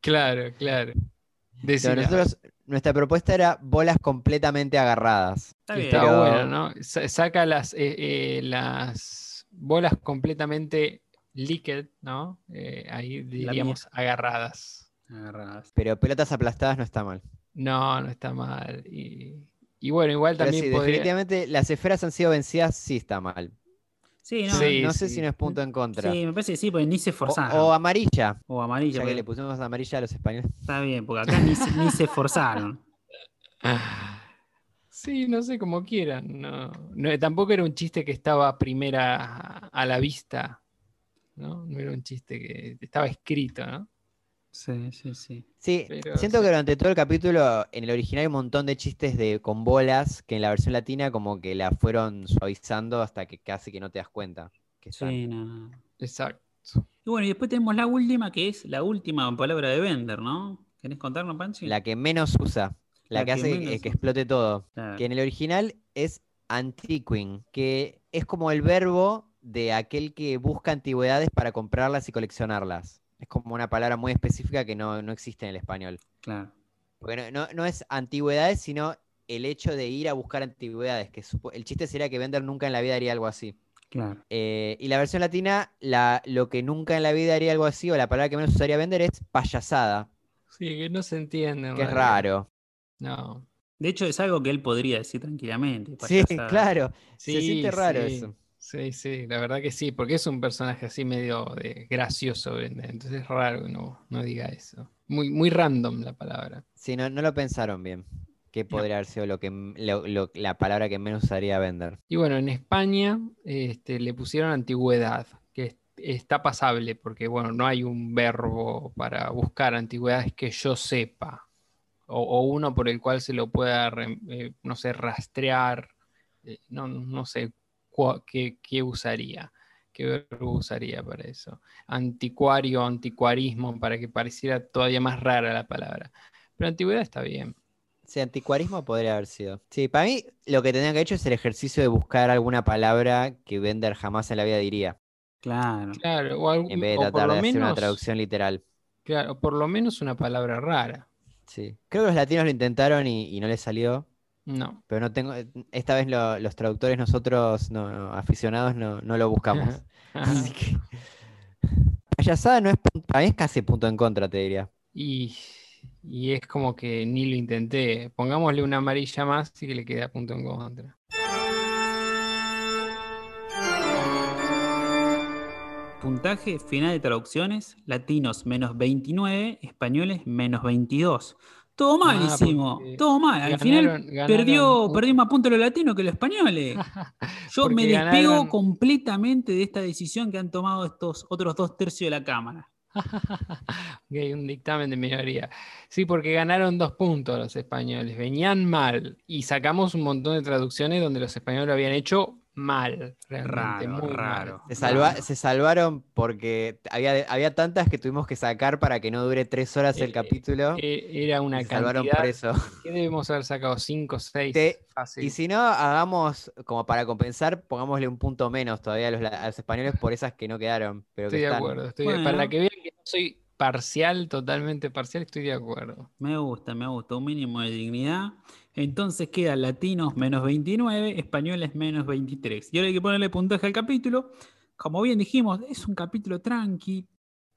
Claro, claro. no, nosotros, nuestra propuesta era bolas completamente agarradas. Está bien. Está Pero- bueno, ¿no? Sa- Saca las, eh, eh, las bolas completamente liquid, ¿no? Eh, ahí diríamos agarradas. Agarradas. Pero pelotas aplastadas no está mal. No, no está mal. Y, y bueno, igual Pero también sí, podría... definitivamente las esferas han sido vencidas, sí está mal. Sí, no, Sí, no sé sí. si no es punto en contra. sí, me parece que sí, porque ni se O, esforzaron. o amarilla, O, amarilla, ya que porque le pusimos amarilla a los españoles. está bien, porque acá ni se, ni se esforzaron. Sí, no sé, como quieran. No, no, tampoco era un chiste que estaba primera a, a la vista, ¿no? No era un chiste que estaba escrito, ¿no? Sí, sí, sí. Sí, Pero siento sí. que durante todo el capítulo, en el original hay un montón de chistes de con bolas que en la versión latina como que la fueron suavizando hasta que casi que no te das cuenta. Que. Sí, no. Exacto. Y bueno, y después tenemos la última, que es la última palabra de Bender, ¿no? ¿Querés contarnos, Panchi? La que menos usa, la, La que que hace que, explote todo. Claro. Que en el original es antiquing, que es como el verbo de aquel que busca antigüedades para comprarlas y coleccionarlas. Es como una palabra muy específica que no, no existe en el español. Claro. Porque no, no- no es antigüedades, sino el hecho de ir a buscar antigüedades. Que supo- el chiste sería que Bender nunca en la vida haría algo así. Claro. Eh, y la versión latina, la, lo que nunca en la vida haría algo así, o la palabra que menos usaría Bender es payasada, Sí, que no se entiende. en que es raro. No. De hecho, es algo que él podría decir tranquilamente. Sí, claro. Se Sí, siente raro sí. eso. Sí, sí, la verdad que sí, porque es un personaje así medio de gracioso, Bender, entonces es raro que no, no diga eso. Muy, muy random la palabra. Sí, no, no lo pensaron bien. ¿Qué podría haber sido lo que, m- lo- lo- la palabra que menos usaría Bender? Y bueno, en España este, le pusieron antigüedad, que es- está pasable, porque bueno, no hay un verbo para buscar antigüedades que yo sepa, o, o uno por el cual se lo pueda, eh, no sé, rastrear, eh, no, no sé qué, qué usaría, qué verbo usaría para eso. Anticuario, anticuarismo, para que pareciera todavía más rara la palabra. Pero antigüedad está bien. Sí, anticuarismo podría haber sido. Sí, para mí lo que tendrían que haber hecho es el ejercicio de buscar alguna palabra que Bender jamás en la vida diría, Claro. Claro, o, algún- en vez de tratar de hacer una menos- traducción literal. Claro, por lo menos una palabra rara. Sí. Creo que los latinos lo intentaron y, y no les salió, no. Pero no tengo. Eh, esta vez los traductores, nosotros, no, aficionados, no, no lo buscamos. Así que. Payasada no es punto, es casi punto en contra, te diría. Y, y es como que ni lo intenté. Pongámosle una amarilla más y que le queda punto en contra. Puntaje final de traducciones, latinos menos 29, españoles menos 22. Todo mal Ah, hicimos, todo mal. Al final ganaron- perdió, más puntos los latinos que los españoles. Yo me despego ganaron- completamente de esta decisión que han tomado estos otros dos tercios de la Cámara. Ok, un dictamen de minoría. Sí, porque ganaron dos puntos los españoles. Venían mal. Y sacamos un montón de traducciones donde los españoles lo habían hecho mal. Realmente, Raro, muy mal. raro. Se, salva- se salvaron porque había, había tantas que tuvimos que sacar para que no dure tres horas el Eh, capítulo. Eh, Era una y se salvaron cantidad. por eso. ¿Qué debemos haber sacado? ¿Cinco, seis? Te- Fácil. Y si no, hagamos, como para compensar, pongámosle un punto menos todavía a los, la- a los españoles por esas que no quedaron. Pero que Estoy de están. acuerdo. estoy de- Bueno. Para que vean que no soy parcial, totalmente parcial, estoy de acuerdo. Me gusta, me gusta, un mínimo de dignidad. Entonces quedan latinos menos 29, españoles menos 23. Y ahora hay que ponerle puntaje al capítulo. Como bien dijimos, es un capítulo tranqui.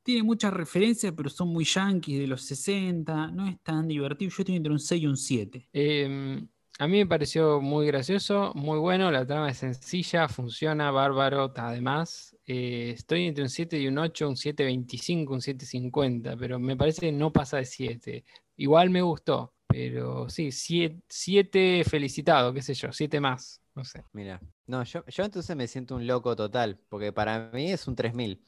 Tiene muchas referencias, pero son muy yanquis de los 60. No es tan divertido. Yo estoy entre un 6 y un 7. Em, a mí me pareció muy gracioso, muy bueno, la trama es sencilla, funciona, bárbaro, además. eh, estoy entre un 7 y un 8, un 7.25, un 7.50, pero me parece que no pasa de 7. Igual me gustó, pero sí, 7 felicitado, qué sé yo, 7 más, no sé. Mira. No, yo, yo entonces me siento un loco total, porque para mí es un 3000.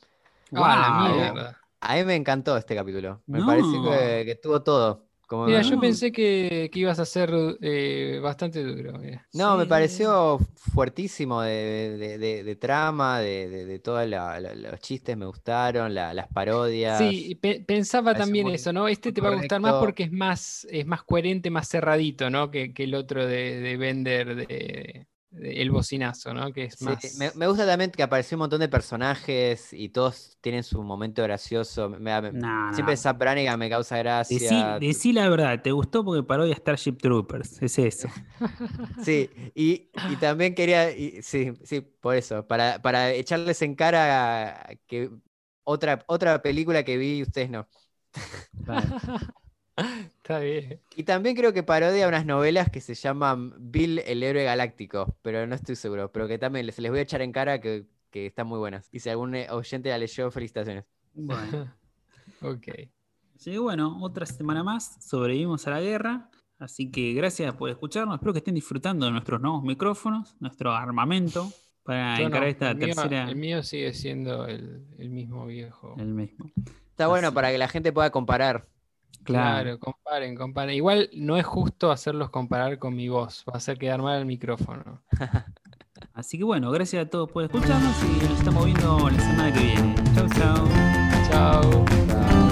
Ah, la Guau. mierda. A mí me encantó este capítulo. Me No. pareció que, que tuvo todo. Como Mira, yo pensé que, que ibas a ser eh, bastante duro. mira. No, me pareció fuertísimo de, de- de- de trama, de, de, de todos los chistes me gustaron, la- las parodias. Sí, pe- pensaba también muy- eso, ¿no? Este te va a gustar más porque es más, es más coherente, más cerradito, ¿no? Que, que el otro de, de Bender, de, de El Bocinazo, ¿no? Que es Sí, más... me, me gusta también que apareció un montón de personajes y todos tienen su momento gracioso. Me- siempre. Zap Brannigan me causa gracia. decí la verdad, ¿te gustó porque parodia Starship Troopers? Es eso. Sí, y, y también quería, y- sí, sí, por eso, para, para echarles en cara que otra, otra película que vi y ustedes no. Está bien. Y también creo que parodia unas novelas que se llaman Bill el héroe galáctico, pero no estoy seguro, pero que también les, les voy a echar en cara que, que están muy buenas. Y si algún eh, oyente la leyó, felicitaciones. Bueno. Ok. Que bueno, otra semana más, sobrevivimos a la guerra. Así que gracias por escucharnos. Espero que estén disfrutando de nuestros nuevos micrófonos, nuestro armamento para Yo no, encarar esta el mío- tercera. el mío sigue siendo el, el mismo viejo. el mismo. Está bueno para que la gente pueda comparar. Claro, comparen, comparen. Igual no es justo hacerlos comparar con mi voz, va a hacer quedar mal el micrófono. Así que bueno, gracias a todos por escucharnos y nos estamos viendo la semana que viene. Chau, chau. Chau. chau.